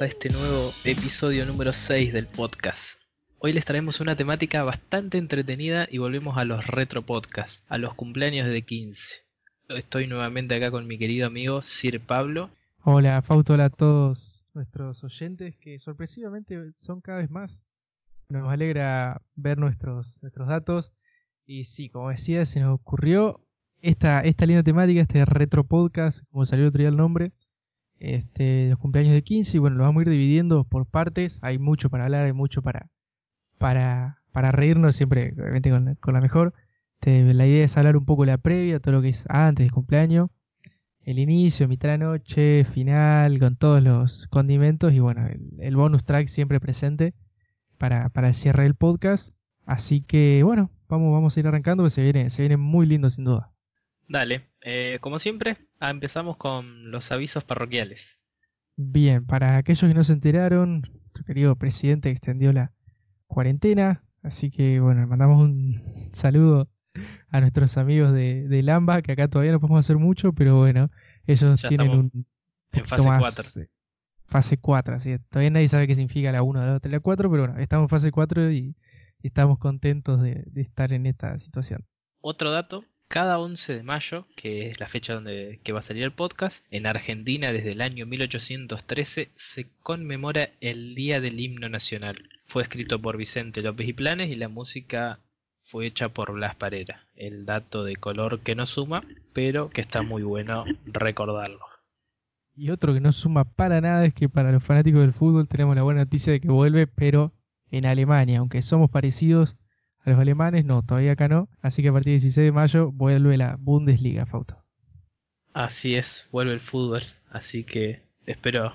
a este nuevo episodio número 6 del podcast. Hoy les traemos una temática bastante entretenida y volvemos a los retro podcasts, a los cumpleaños de 15. Estoy nuevamente acá con mi querido amigo Sir Pablo. Hola Fausto, hola a todos nuestros oyentes que sorpresivamente son cada vez más. Nos alegra ver nuestros, nuestros datos. Y sí, como decía, se nos ocurrió esta, esta linda temática, este retro podcast, como salió otro día el nombre, este, los cumpleaños de 15, y bueno, lo vamos a ir dividiendo por partes, hay mucho para hablar, hay mucho para, para, para reírnos, siempre obviamente con, con la mejor. Este, la idea es hablar un poco la previa, todo lo que es antes del cumpleaños, el inicio, mitad de la noche, final, con todos los condimentos y bueno, el, bonus track siempre presente para, para el cierre del podcast. Así que bueno, vamos, vamos a ir arrancando, que se viene, se viene muy lindo sin duda. Dale, eh, como siempre, ah, empezamos con los avisos parroquiales. Bien, para aquellos que no se enteraron, nuestro querido presidente extendió la cuarentena, así que bueno, mandamos un saludo a nuestros amigos de, de Lamba, que acá todavía no podemos hacer mucho, pero bueno, ellos tienen un... En fase 4. Eh, fase 4, así todavía nadie sabe qué significa la 1, la 2, la 4, pero bueno, estamos en fase 4 y, estamos contentos de estar en esta situación. Otro dato cada 11 de mayo, que es la fecha donde que va a salir el podcast, en Argentina desde el año 1813 se conmemora el Día del Himno Nacional. Fue escrito por Vicente López y Planes y la música fue hecha por Blas Parera. El dato de color que no suma, pero que está muy bueno recordarlo. Y otro que no suma para nada es que para los fanáticos del fútbol tenemos la buena noticia de que vuelve, pero en Alemania, aunque somos parecidos, a los alemanes no, todavía acá no. Así que a partir del 16 de mayo vuelve la Bundesliga, Fauto. Así es, vuelve el fútbol. Así que espero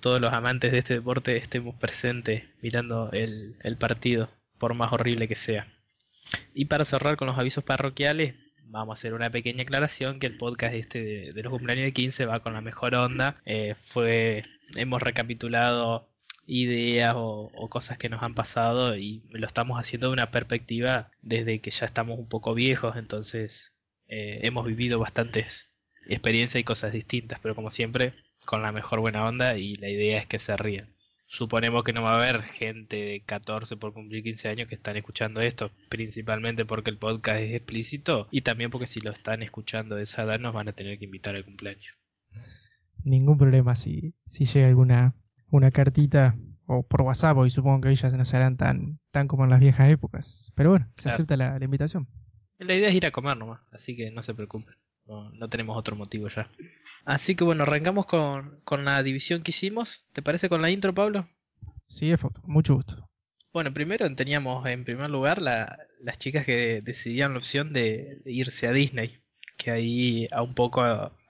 todos los amantes de este deporte estemos presentes mirando el, partido, por más horrible que sea. Y para cerrar con los avisos parroquiales, vamos a hacer una pequeña aclaración que el podcast este de, los cumpleaños de 15 va con la mejor onda. Eh, fue, hemos recapitulado ideas o, cosas que nos han pasado y lo estamos haciendo de una perspectiva desde que ya estamos un poco viejos, entonces eh, hemos vivido bastantes experiencias y cosas distintas, pero como siempre con la mejor buena onda y la idea es que se rían. Suponemos que no va a haber gente de 14 por cumplir 15 años que están escuchando esto, principalmente porque el podcast es explícito y también porque si lo están escuchando de esa edad nos van a tener que invitar al cumpleaños. Ningún problema si, si llega alguna una cartita o por WhatsApp, y supongo que ellas no serán tan, tan como en las viejas épocas. Pero bueno, se acepta la, invitación. La idea es ir a comer nomás, así que no se preocupen. No, tenemos otro motivo ya. Así que bueno, arrancamos con, con, la división que hicimos. ¿Te parece con la intro, Pablo? Sí, es mucho gusto. Bueno, primero teníamos en primer lugar la, las chicas que decidían la opción de, irse a Disney. Que ahí a un poco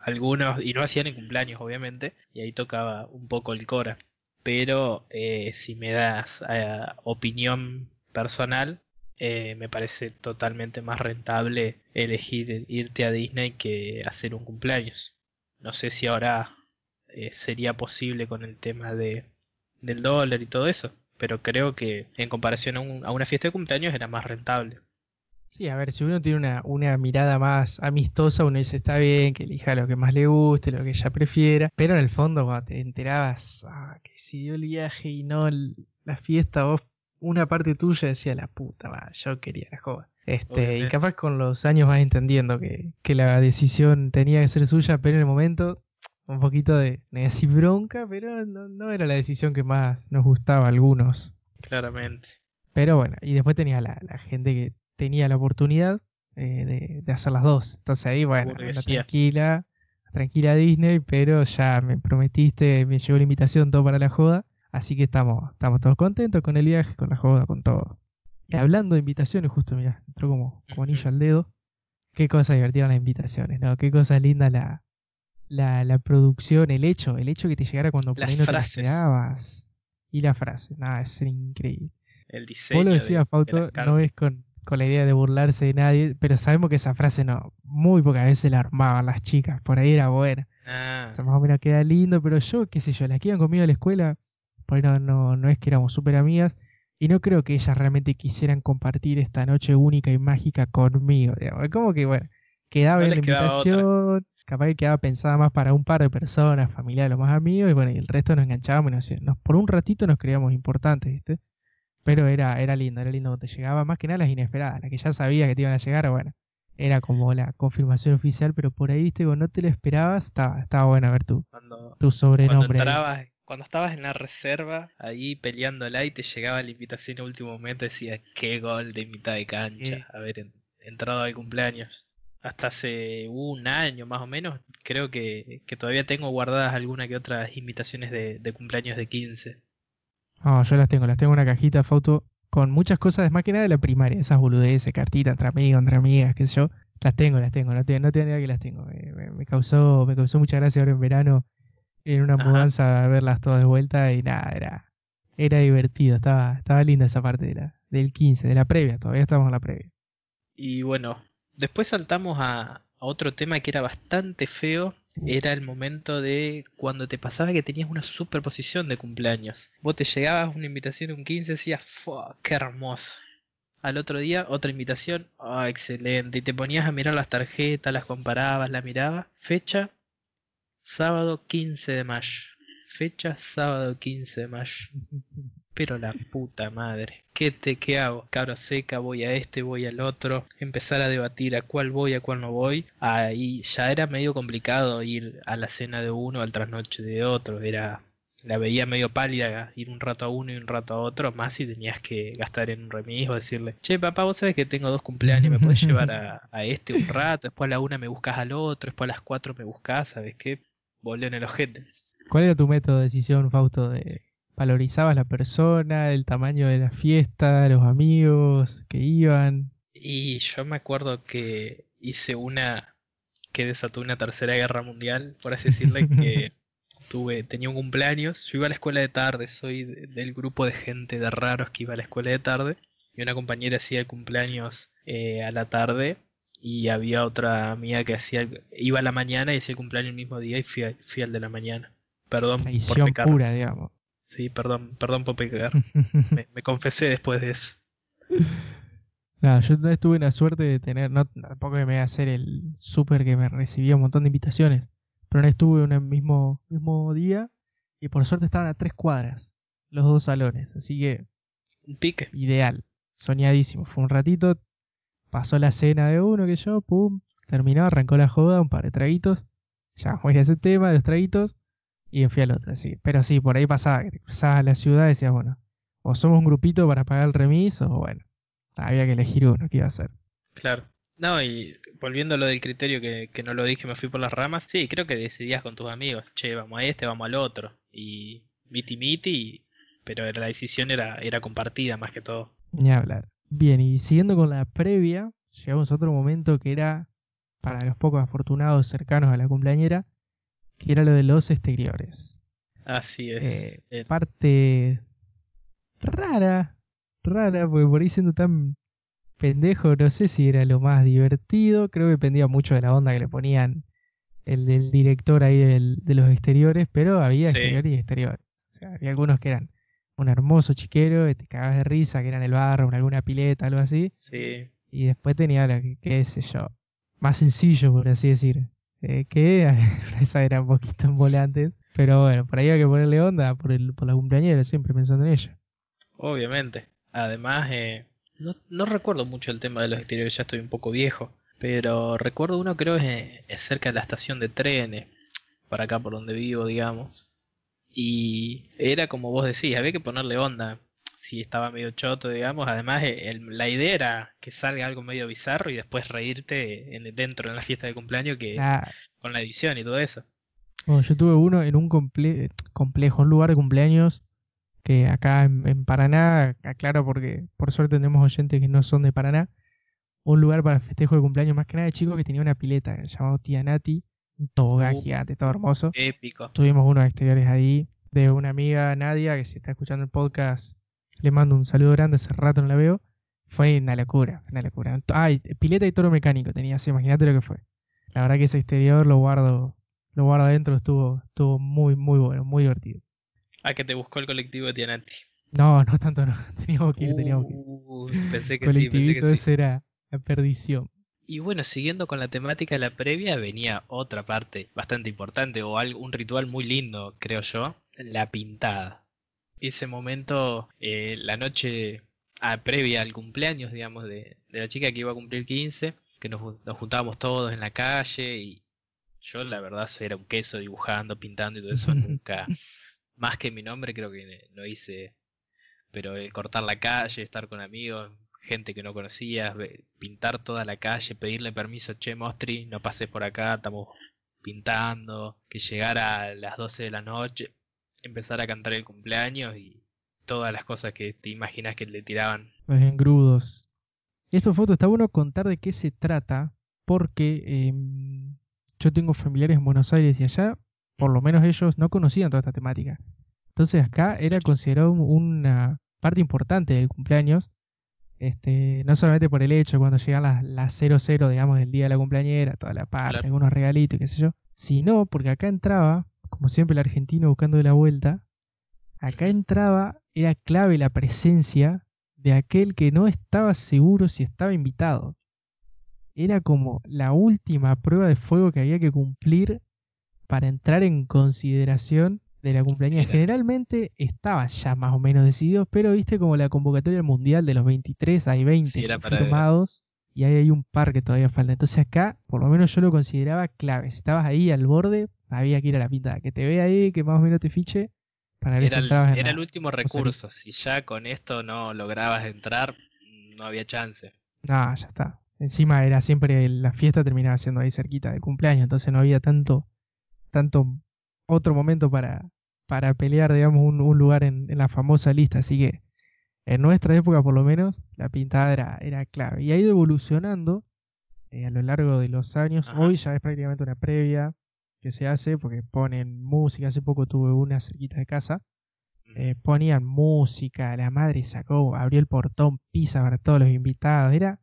algunos, y no hacían en cumpleaños obviamente, y ahí tocaba un poco el Cora. Pero eh, si me das eh, opinión personal, eh, me parece totalmente más rentable elegir irte a Disney que hacer un cumpleaños. No sé si ahora sería posible con el tema de, del dólar y todo eso, pero creo que en comparación a una fiesta de cumpleaños era más rentable. Sí, a ver, si uno tiene una, una, mirada más amistosa, uno dice está bien, que elija lo que más le guste, lo que ella prefiera, pero en el fondo cuando te enterabas ah, que si dio el viaje y no la fiesta, vos una parte tuya decía la puta, va, yo quería la joda. Este, y capaz con los años vas entendiendo que, que la decisión tenía que ser suya, pero en el momento un poquito de, de bronca, pero no, no, era la decisión que más nos gustaba a algunos. Claramente. Pero bueno, y después tenía la, la gente que tenía la oportunidad eh, de, hacer las dos. Entonces ahí, bueno, tranquila, tranquila Disney, pero ya me prometiste, me llegó la invitación todo para la joda. Así que estamos, estamos todos contentos con el viaje, con la joda, con todo. Y hablando de invitaciones, justo mira, entró como, como anillo al dedo. Qué cosa divertida las invitaciones, ¿no? Qué cosa linda la, la, la producción, el hecho, el hecho que te llegara cuando por ahí no te Y la frase, nada, es increíble. El diseño. Vos lo decías, Fauto, no es con, con la idea de burlarse de nadie, pero sabemos que esa frase no, muy pocas veces la armaban las chicas, por ahí era buena. Ah. más o menos queda lindo, pero yo, qué sé yo, las que iban conmigo a la escuela, pues no, no, no es que éramos súper amigas, y no creo que ellas realmente quisieran compartir esta noche única y mágica conmigo, digamos. Como que, bueno, quedaba en la invitación, capaz que quedaba pensada más para un par de personas, familiares, los más amigos, y bueno, y el resto nos enganchábamos y nos, por un ratito nos creíamos importantes, ¿viste? Pero era, era lindo, era lindo te llegaba más que nada las inesperadas, las que ya sabías que te iban a llegar, bueno, era como la confirmación oficial, pero por ahí, viste, cuando no te lo esperabas, estaba, estaba bueno ver tu, tu sobrenombre. Cuando, estabas en la reserva, ahí peleándola y te llegaba la invitación al último momento, decía, qué gol de mitad de cancha, haber entrado al cumpleaños. Hasta hace un año más o menos, creo que, todavía tengo guardadas alguna que otras invitaciones de, de cumpleaños de 15. No, yo las tengo, las tengo en una cajita, foto, con muchas cosas, más que nada de la primaria, esas boludeces, cartitas entre amigos, entre amigas, qué sé yo. Las tengo, las tengo, no, tengo, no tengo idea que las tengo. Me, causó, me causó mucha gracia ahora en verano en una mudanza verlas todas de vuelta y nada, era, era divertido, estaba, estaba linda esa parte de la, del 15, de la previa, todavía estamos en la previa. Y bueno, después saltamos a, a otro tema que era bastante feo, era el momento de cuando te pasaba que tenías una superposición de cumpleaños. Vos te llegabas una invitación un 15 y decías. ¡Qué hermoso! Al otro día, otra invitación, ¡ah, excelente! Y te ponías a mirar las tarjetas, las comparabas, las mirabas. Fecha, sábado 15 de mayo. Fecha, sábado 15 de mayo. Pero la puta madre. ¿Qué te qué hago? Cabro seca, voy a este, voy al otro. Empezar a debatir a cuál voy, a cuál no voy. Ahí ya era medio complicado ir a la cena de uno, al trasnoche de otro. Era la veía medio pálida ir un rato a uno y un rato a otro, más si tenías que gastar en un remis o decirle, che papá, vos sabes que tengo dos cumpleaños, me puedes llevar a, a, este un rato, después a la una me buscas al otro, después a las cuatro me buscas, ¿sabes qué? Volvió en el ojete. ¿Cuál era tu método de decisión, Fausto, de valorizabas la persona, el tamaño de la fiesta, los amigos que iban. Y yo me acuerdo que hice una que desató una tercera guerra mundial, por así decirle, que tuve, tenía un cumpleaños, yo iba a la escuela de tarde, soy del grupo de gente de raros que iba a la escuela de tarde, y una compañera hacía el cumpleaños eh, a la tarde, y había otra amiga que hacía, iba a la mañana y hacía el cumpleaños el mismo día y fui, al de la mañana. Perdón por pecar. pura, digamos. Sí, perdón, perdón por pecar. me, confesé después de eso. No, yo tuve la suerte de tener, no tampoco me iba a hacer el súper que me recibía un montón de invitaciones, pero no estuve en el mismo, mismo día y por suerte estaban a tres cuadras los dos salones, así que un pique. Ideal, soñadísimo. Fue un ratito, pasó la cena de uno que yo, pum, terminó, arrancó la joda, un par de traguitos, ya voy a ese tema de los traguitos, y fui al otro, sí. Pero sí, por ahí pasaba, que cruzabas la ciudad y decías, bueno, o somos un grupito para pagar el remis, o bueno, había que elegir uno, ¿qué iba a hacer? Claro. No, y volviendo a lo del criterio que, que no lo dije, me fui por las ramas, sí, creo que decidías con tus amigos, che, vamos a este, vamos al otro, y miti miti, pero la decisión era, era compartida más que todo. Ni hablar. Bien, y siguiendo con la previa, llegamos a otro momento que era, para los pocos afortunados cercanos a la cumpleañera, que era lo de los exteriores. Así es. Eh, parte rara, rara, porque por ahí siendo tan pendejo, no sé si era lo más divertido, creo que dependía mucho de la onda que le ponían el del director ahí de los exteriores, pero había exteriores y exteriores. O sea, había algunos que eran un hermoso chiquero, te cagabas de risa, que eran el barro, alguna pileta, algo así. Sí. Y después tenía lo que, qué sé yo, más sencillo, por así decir. Eh, que esa era un poquito volante Pero bueno, por ahí hay que ponerle onda por, el, por la cumpleañera, siempre pensando en ella. Obviamente. Además, eh, no, no, recuerdo mucho el tema de los exteriores, ya estoy un poco viejo. Pero recuerdo uno, creo, es, es cerca de la estación de trenes, para acá por donde vivo, digamos. Y era como vos decís, había que ponerle onda si estaba medio choto, digamos. Además, eh, la idea era que salga algo medio bizarro y después reírte en, dentro de la fiesta de cumpleaños que con la edición y todo eso. yo tuve uno en un complejo, un lugar de cumpleaños que acá en, Paraná, aclaro porque por suerte tenemos oyentes que no son de Paraná, un lugar para festejo de cumpleaños más que nada de chicos que tenía una pileta llamado Tía Nati, un tobogán uh, gigante, todo hermoso. Épico. Tuvimos unos exteriores ahí de una amiga Nadia que si está escuchando el podcast le mando un saludo grande, hace rato no la veo. Fue una locura, una locura. Ay, pileta y toro mecánico tenía así, imagínate lo que fue. La verdad que ese exterior lo guardo, lo guardo adentro, estuvo, estuvo muy, muy bueno, muy divertido. Ah, que te buscó el colectivo de Tiananti. No, no tanto no. Teníamos que ir, teníamos que ir. pensé que sí, pensé que sí. Eso era la perdición. Y bueno, siguiendo con la temática de la previa, venía otra parte bastante importante, o algo, un ritual muy lindo, creo yo, la pintada. Ese momento, eh, la noche ah, previa al cumpleaños, digamos, de, de, la chica que iba a cumplir 15, que nos, nos juntábamos todos en la calle y yo la verdad era un queso dibujando, pintando y todo eso, nunca, más que mi nombre creo que no hice, pero el cortar la calle, estar con amigos, gente que no conocías, pintar toda la calle, pedirle permiso, che Mostri, no pases por acá, estamos pintando, que llegara a las 12 de la noche, empezar a cantar el cumpleaños y todas las cosas que te imaginas que le tiraban. Los engrudos. Esta foto está bueno contar de qué se trata, porque eh, yo tengo familiares en Buenos Aires y allá, por lo menos ellos no conocían toda esta temática. Entonces acá era considerado una parte importante del cumpleaños este, no solamente por el hecho cuando llegan las, las 00, digamos, del día de la cumpleañera, toda la parte, algunos regalitos y qué sé yo, sino porque acá entraba, como siempre el argentino buscando de la vuelta, acá entraba, era clave la presencia de aquel que no estaba seguro si estaba invitado. Era como la última prueba de fuego que había que cumplir para entrar en consideración de la cumpleaños. Generalmente estaba ya más o menos decidido, pero viste como la convocatoria mundial de los 23, hay 20 firmados y ahí hay un par que todavía falta. Entonces acá, por lo menos yo lo consideraba clave. Si estabas ahí al borde, había que ir a la pintada. Que te vea ahí, que más o menos te fiche. Para era el, era el último recurso. Si ya con esto no lograbas entrar, no había chance. No, ya está. Encima era siempre la fiesta terminaba siendo ahí cerquita del cumpleaños, entonces no había tanto, tanto otro momento para, para pelear, digamos, un, un lugar en, la famosa lista. Así que en nuestra época, por lo menos, la pintada era, era clave. Y ha ido evolucionando eh, a lo largo de los años. Hoy ya es prácticamente una previa que se hace porque ponen música. Hace poco tuve una cerquita de casa. Eh, ponían música, la madre sacó, abrió el portón, pisa para todos los invitados. Era,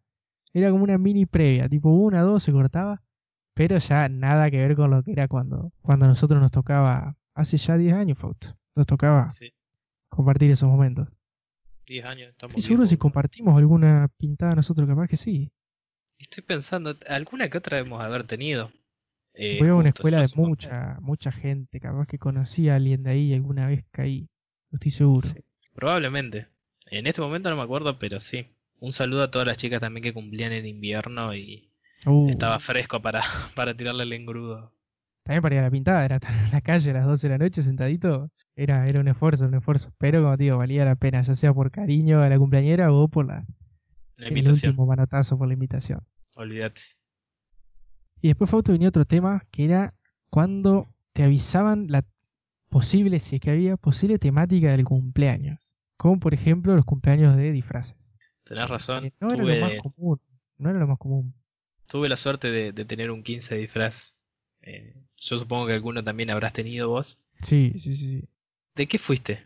era como una mini previa, tipo una, dos, se cortaba pero ya nada que ver con lo que era cuando, cuando nosotros nos tocaba, hace ya 10 años, nos tocaba compartir esos momentos. 10 años, estamos Y seguro si compartimos alguna pintada nosotros, capaz que sí. Estoy pensando, alguna que otra debemos haber tenido. Eh, Fue a una escuela de mucha, mucha gente, capaz que conocí a alguien de ahí alguna vez caí, no estoy seguro. probablemente. En este momento no me acuerdo, pero sí. Un saludo a todas las chicas también que cumplían en invierno y Uh. Estaba fresco para, para tirarle el engrudo. También para ir a la pintada, era estar en la calle a las 12 de la noche sentadito. Era, era un esfuerzo, un esfuerzo. Pero como digo, valía la pena, ya sea por cariño a la cumpleañera o por la, la el último manotazo por la invitación. Olvídate. Y después fue otro, venía otro tema que era cuando te avisaban la posible, si es que había, posible temática del cumpleaños. Como por ejemplo los cumpleaños de disfraces. Tenés razón. no era lo más común. No era lo más común. Tuve la suerte de, tener un 15 de disfraz. Eh, yo supongo que alguno también habrás tenido vos. Sí, sí, sí. ¿De qué fuiste?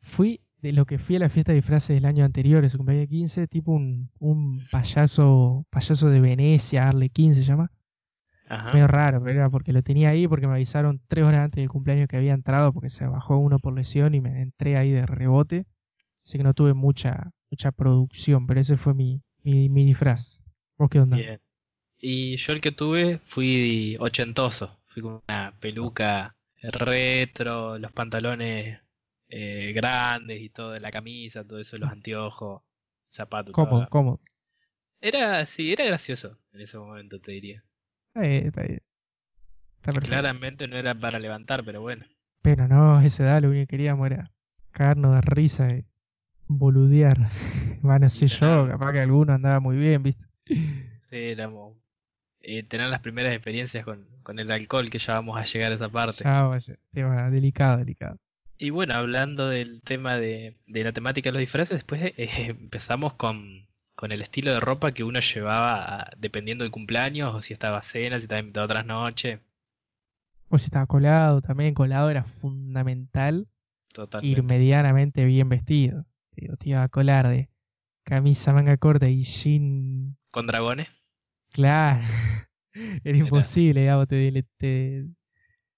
Fui de lo que fui a la fiesta de disfraces del año anterior, ese cumpleaños 15, tipo un, un payaso payaso de Venecia, Arlequín se llama. Ajá. Medio raro, pero era porque lo tenía ahí, porque me avisaron tres horas antes del cumpleaños que había entrado, porque se bajó uno por lesión y me entré ahí de rebote. Así que no tuve mucha mucha producción, pero ese fue mi, mi, mi disfraz. ¿Vos qué onda? Bien. Y yo el que tuve fui ochentoso. Fui con una peluca retro, los pantalones eh, grandes y todo, la camisa, todo eso, los anteojos, zapatos. ¿Cómo? ¿Cómo? Era, sí, era gracioso en ese momento, te diría. Está Claramente no era para levantar, pero bueno. Pero no, esa edad lo único que queríamos era cagarnos de risa y boludear. bueno, sé yo, capaz que alguno andaba muy bien, ¿viste? Sí, éramos eh, tener las primeras experiencias con, el alcohol, que ya vamos a llegar a esa parte. Ya, delicado, delicado. Y bueno, hablando del tema de, la temática de los disfraces, después eh, empezamos con, el estilo de ropa que uno llevaba dependiendo del cumpleaños, o si estaba a cena, si estaba invitado a otras noches. O si estaba colado, también colado era fundamental ir medianamente bien vestido. te iba a colar de camisa manga corta y jean. ¿Con dragones? Claro, era imposible, digamos, te, te,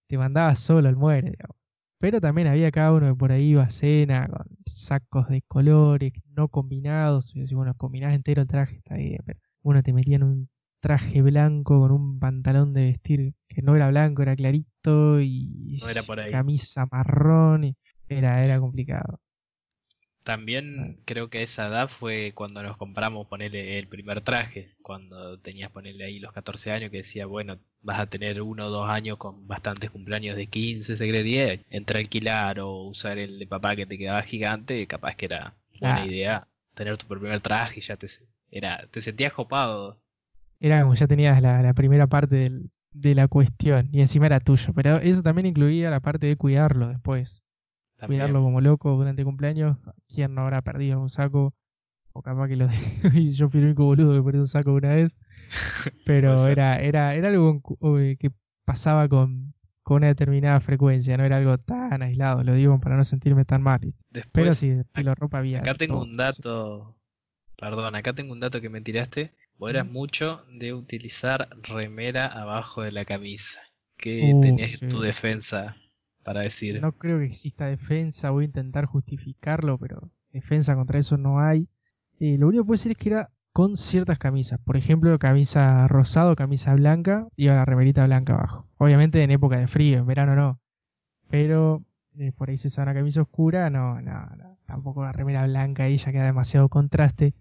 te mandaba solo al muere, digamos. Pero también había cada uno que por ahí iba a cena con sacos de colores no combinados. Y bueno, combinás entero el traje, está bien, pero uno te metía en un traje blanco con un pantalón de vestir que no era blanco, era clarito y No era por ahí. camisa marrón. y era, era complicado. También creo que a esa edad fue cuando nos compramos ponerle el primer traje, cuando tenías ponerle ahí los 14 años que decía, bueno, vas a tener uno o dos años con bastantes cumpleaños de 15, se creería, entre alquilar o usar el de papá que te quedaba gigante, capaz que era Claro. idea tener tu primer traje y ya te, era, te sentías copado. Era como ya tenías la, la primera parte del- de la cuestión y encima era tuyo. Pero eso también incluía la parte de cuidarlo después. También. Cuidarlo como loco durante el cumpleaños. ¿Quién no habrá perdido un saco? O capaz que lo y yo fui el único boludo que perdió un saco una vez. Pero era, era, era algo que pasaba con, con una determinada frecuencia, no era algo tan aislado, lo digo para no sentirme tan mal. Después, Pero sí, estilo ropa había. Acá tengo todo, un dato, perdón, acá tengo un dato que me tiraste. Vos eras mucho de utilizar remera abajo de la camisa. ¿Qué Uh, tenías sí. en tu defensa para decir? No creo que exista defensa, voy a intentar justificarlo, pero defensa contra eso no hay. Eh, lo único que puedo decir es que era con ciertas camisas. Por ejemplo, camisa rosado, camisa blanca, iba la remerita blanca abajo. Obviamente en época de frío, en verano no. Pero eh, por ahí se usa una camisa oscura, no, no, no, tampoco una remera blanca ahí ya queda demasiado contraste.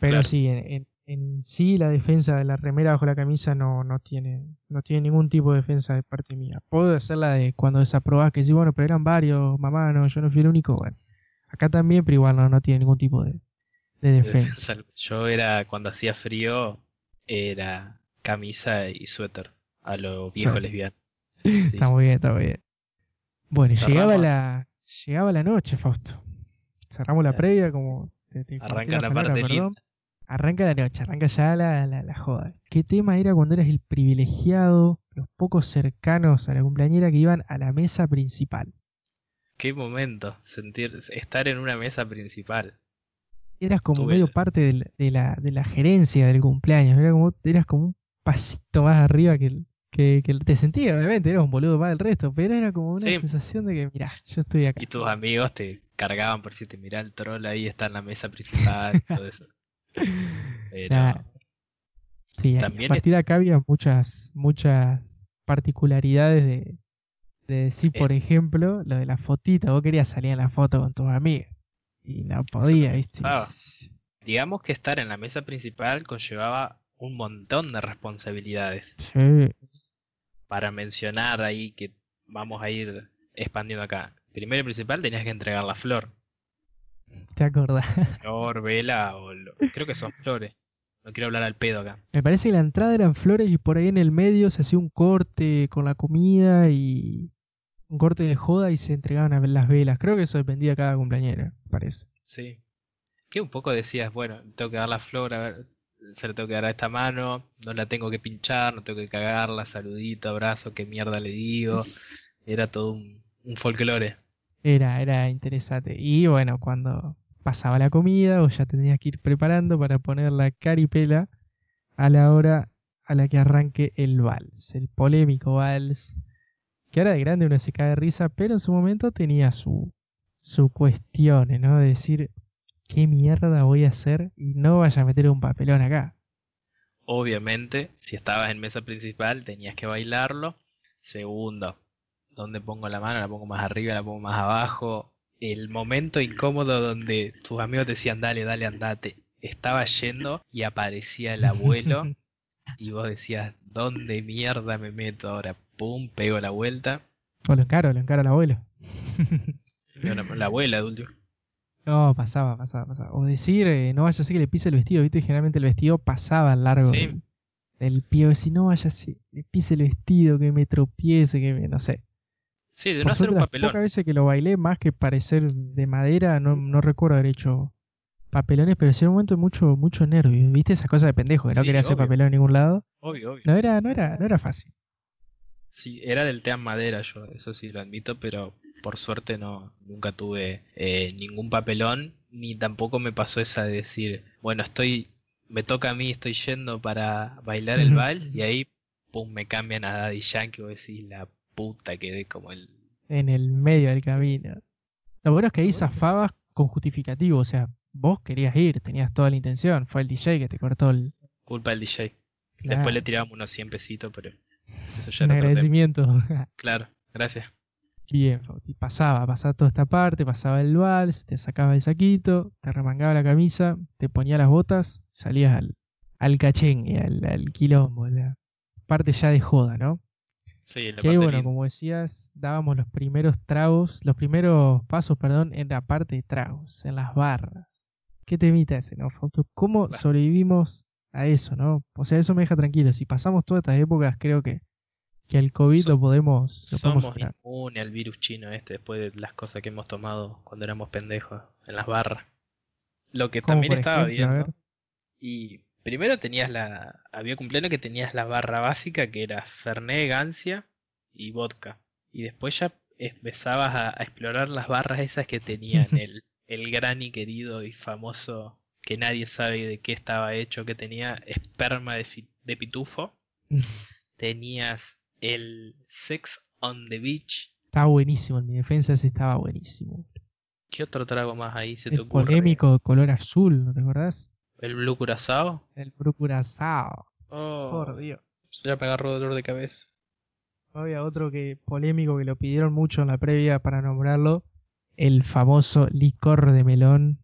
Pero Claro. sí, en, en- en sí la defensa de la remera bajo la camisa no, no tiene, no tiene ningún tipo de defensa de parte mía. Puedo hacer la de cuando desaprobás que sí, bueno, pero eran varios, mamá, no, yo no fui el único, bueno. Acá también, pero igual no, no tiene ningún tipo de, de de defensa. Yo era, cuando hacía frío, era camisa y suéter. A lo viejo Sí. lesbiano. Sí, está sí. muy bien, está muy bien. Bueno, y Cerramos. llegaba la, llegaba la noche, Fausto. Cerramos la Claro. previa, como te, te la palabra, parte perdón. linda. Arranca la noche, arranca ya la, la, la joda. ¿Qué tema era cuando eras el privilegiado, los pocos cercanos a la cumpleañera que iban a la mesa principal? Qué momento, sentir, estar en una mesa principal. Eras como Tuve- medio parte de, la, de la gerencia del cumpleaños, era como, eras como un pasito más arriba que, el- que, te sentías, obviamente, eras un boludo más del resto, pero era como una Sí. sensación de que, mirá, yo estoy acá. Y tus amigos te cargaban por si te mirá el troll ahí está en la mesa principal todo eso. Pero Claro. Sí, a- También a partir de acá había muchas, muchas particularidades de, de decir, por ejemplo, lo de la fotita. Vos querías salir en la foto con tus amigos y no podía, ¿viste? digamos que estar en la mesa principal conllevaba un montón de responsabilidades. Sí, Para mencionar ahí que vamos a ir expandiendo acá. Primero y principal tenías que entregar la flor. Te acordás. Flor, vela o lo- creo que son flores. No quiero hablar al pedo acá. Me parece que la entrada eran flores y por ahí en el medio se hacía un corte con la comida y un corte de joda y se entregaban a las velas. Creo que eso dependía de cada cumpleañera, parece. Sí. Que un poco decías, bueno, tengo que dar la flor, a ver, se la tengo que dar a esta mano, no la tengo que pinchar, no tengo que cagarla, saludito, abrazo, qué mierda le digo. Era todo un, un folclore. Era, era interesante. Y bueno, cuando pasaba la comida, o ya tenías que ir preparando para poner la caripela a la hora a la que arranque el vals, el polémico vals, que ahora de grande uno se cae de risa, pero en su momento tenía su, su cuestión, ¿no? De decir, ¿qué mierda voy a hacer? Y no vaya a meter un papelón acá. Obviamente, si estabas en mesa principal, tenías que bailarlo. Segundo, ¿dónde pongo la mano? ¿La pongo más arriba? ¿La pongo más abajo? El momento incómodo donde tus amigos te decían, dale, dale, andate. Estaba yendo y aparecía el abuelo y vos decías, ¿dónde mierda me meto ahora? Pum, pego la vuelta. O lo encaro, lo encaro al abuelo. La abuela, adulto. No, pasaba, pasaba, pasaba. O decir, eh, no vaya a ser que le pise el vestido, ¿viste? Generalmente el vestido pasaba al largo Sí. del pie. Si no vaya a ser, le pise el vestido, que me tropiece, que me, no sé. Sí, de no hacer un papelón. pocas veces que lo bailé, más que parecer de madera, no, no recuerdo haber hecho papelones, pero en un momento mucho, mucho nervio. ¿Viste? Esa cosa de pendejo, que no Sí, quería hacer papelón en ningún lado. Obvio, obvio. No era, no era, no era fácil. Sí, era del team madera, yo eso sí lo admito, pero por suerte no, nunca tuve eh, ningún papelón, ni tampoco me pasó esa de decir, bueno, estoy, me toca a mí, estoy yendo para bailar el vals, y ahí, pum, me cambian a Daddy Yankee, vos decís, la puta, quedé como el... En el medio del camino. Lo bueno es que ahí zafabas con justificativo. O sea, vos querías ir, tenías toda la intención. Fue el DJ que te cortó el, Culpa del DJ. Después le tirábamos unos 100 pesitos, pero eso ya Un agradecimiento. Claro, gracias. Bien, Fauti. Pasaba, pasaba toda esta parte, pasaba el vals, te sacaba el saquito, te remangaba la camisa, te ponía las botas, salías al, al cachengue, al, al quilombo, la parte ya de joda, ¿no? Sí, Que bueno, linda. como decías, dábamos los primeros tragos, los primeros pasos, perdón, en la parte de tragos, en las barras. ¿Qué temita ese, no, Fausto? ¿Cómo Bah. sobrevivimos a eso, no? O sea, eso me deja tranquilo. Si pasamos todas estas épocas, creo que, que al COVID So- lo podemos, lo Somos inmunes al virus chino este después de las cosas que hemos tomado cuando éramos pendejos en las barras. Lo que también estaba ejemplo, viendo. Y primero tenías la. Había cumpleaños que tenías la barra básica que era Fernet, Gancia y vodka. Y después ya empezabas a, a explorar las barras esas que tenían el, el gran y querido y famoso que nadie sabe de qué estaba hecho, que tenía esperma de, pitufo. Tenías el Sex on the Beach. Estaba buenísimo, en mi defensa ese estaba buenísimo. ¿Qué otro trago más ahí se te El ocurre? polémico color azul, ¿no te acordás? ¿El Blue Curazao? El curazao. Oh, Por Dios. ya me agarró dolor de cabeza. Había otro que polémico que lo pidieron mucho en la previa para nombrarlo. El famoso licor de melón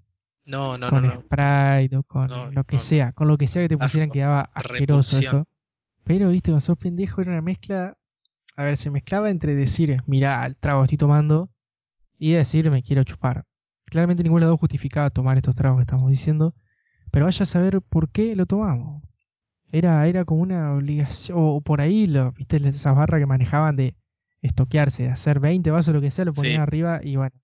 No, no, con no, no. Sprite o con No, lo que no. sea. Con lo que sea que te pusieran Asco. quedaba asqueroso Repulsión. eso. Pero, viste, cuando sos pendejo era una mezcla... A ver, se mezclaba entre decir, mira, el trago que estoy tomando y decir, me quiero chupar. Claramente ninguno de los dos justificaba tomar estos tragos que estamos diciendo. Pero vaya a saber por qué lo tomamos. Era, era como una obligación, o por ahí, lo, viste, esas barras que manejaban de estoquearse, de hacer 20 vasos, lo que sea, lo ponían Sí. arriba y bueno,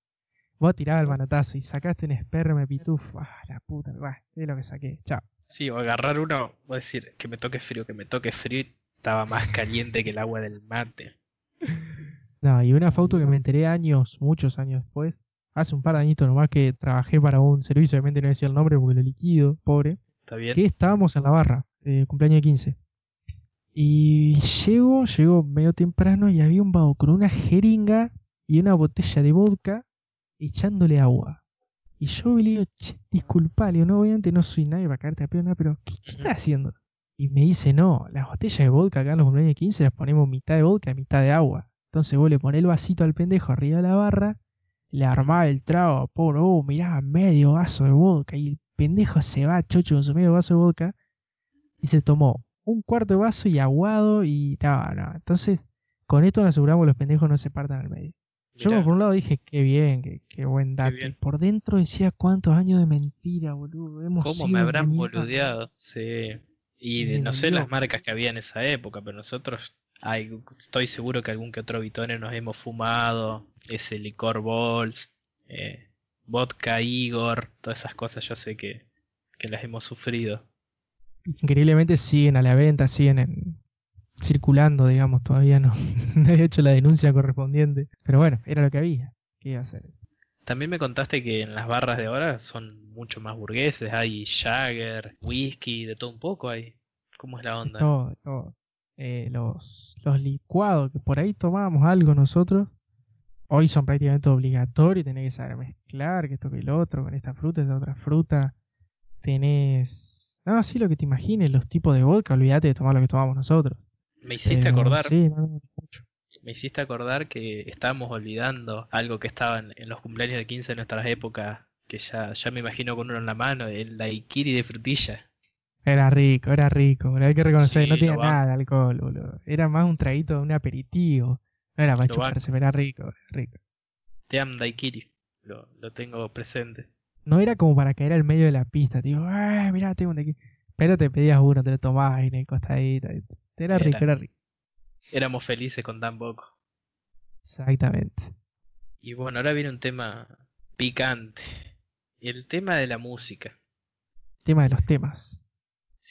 vos tirabas el manotazo y sacaste un esperma pitufo, ah, la puta, bah, es lo que saqué, chao. Sí, o agarrar uno, o decir que me toque frío, que me toque frío, estaba más caliente que el agua del mate. No, y una foto que me enteré años, muchos años después, hace un par de añitos nomás que trabajé para un servicio, obviamente no decía el nombre porque lo liquido, pobre, ¿Está bien? que estábamos en la barra, de cumpleaños de 15. Y llego, llego medio temprano y había un vago con una jeringa y una botella de vodka echándole agua. Y yo le digo, che, disculpa, le digo, no, obviamente no soy nadie para caerte a nada, pero ¿qué, qué estás haciendo? Y me dice, no, las botellas de vodka acá en los cumpleaños de 15 las ponemos mitad de vodka y mitad de agua. Entonces vos le ponés el vasito al pendejo arriba de la barra, le armás el trago, por, oh, mirá, medio vaso de vodka, y el pendejo se va chocho con su medio vaso de vodka, y se tomó un cuarto de vaso y aguado, y no, no. Entonces, con esto nos aseguramos que los pendejos no se partan al medio. Yo por un lado dije, qué bien, qué, qué buen dato. Y por dentro decía, cuántos años de mentira, boludo. Hemos ¿Cómo me habrán engañados". boludeado? Sí. Y de- no sé las marcas que había en esa época, pero nosotros, ay, estoy seguro que algún que otro bitone nos hemos fumado, ese licor Balls, eh, vodka Igor, todas esas cosas yo sé que, que las hemos sufrido. Increíblemente siguen a la venta, siguen en- circulando, digamos, todavía no, no he hecho la denuncia correspondiente. Pero bueno, era lo que había. ¿Qué iba a hacer? También me contaste que en las barras de ahora son mucho más burgueses, hay Jagger, whisky, de todo un poco hay. ¿Cómo es la onda? Todo, todo. Eh, los, los licuados, que por ahí tomábamos algo nosotros, hoy son prácticamente obligatorios, tenés que saber mezclar, que esto que el otro, con esta fruta, esta otra fruta. Tenés... No, sí, lo que te imagines, los tipos de vodka, olvídate de tomar lo que tomamos nosotros. Me hiciste Pero acordar, Sí, no, no, mucho. me hiciste acordar que estábamos olvidando algo que estaba en, en los cumpleaños de 15 de nuestras épocas, que ya, ya me imagino con uno en la mano, el daiquiri de frutilla. Era rico, era rico, boludo, hay que reconocer, Sí, no tenía nada de alcohol, boludo. Era más un traguito, un aperitivo. No era para Lo chuparse, pero era rico, era rico. Te am daiquiri, lo, lo tengo presente. No era como para caer al medio de la pista, digo, ah, mirá, tengo un aquí. Pero te pedías uno, te lo tomabas en el costadito. Era Era. rico, era rico. Éramos felices con tan poco. Exactamente. Y bueno, ahora viene un tema picante. El tema de la música. Tema de los temas.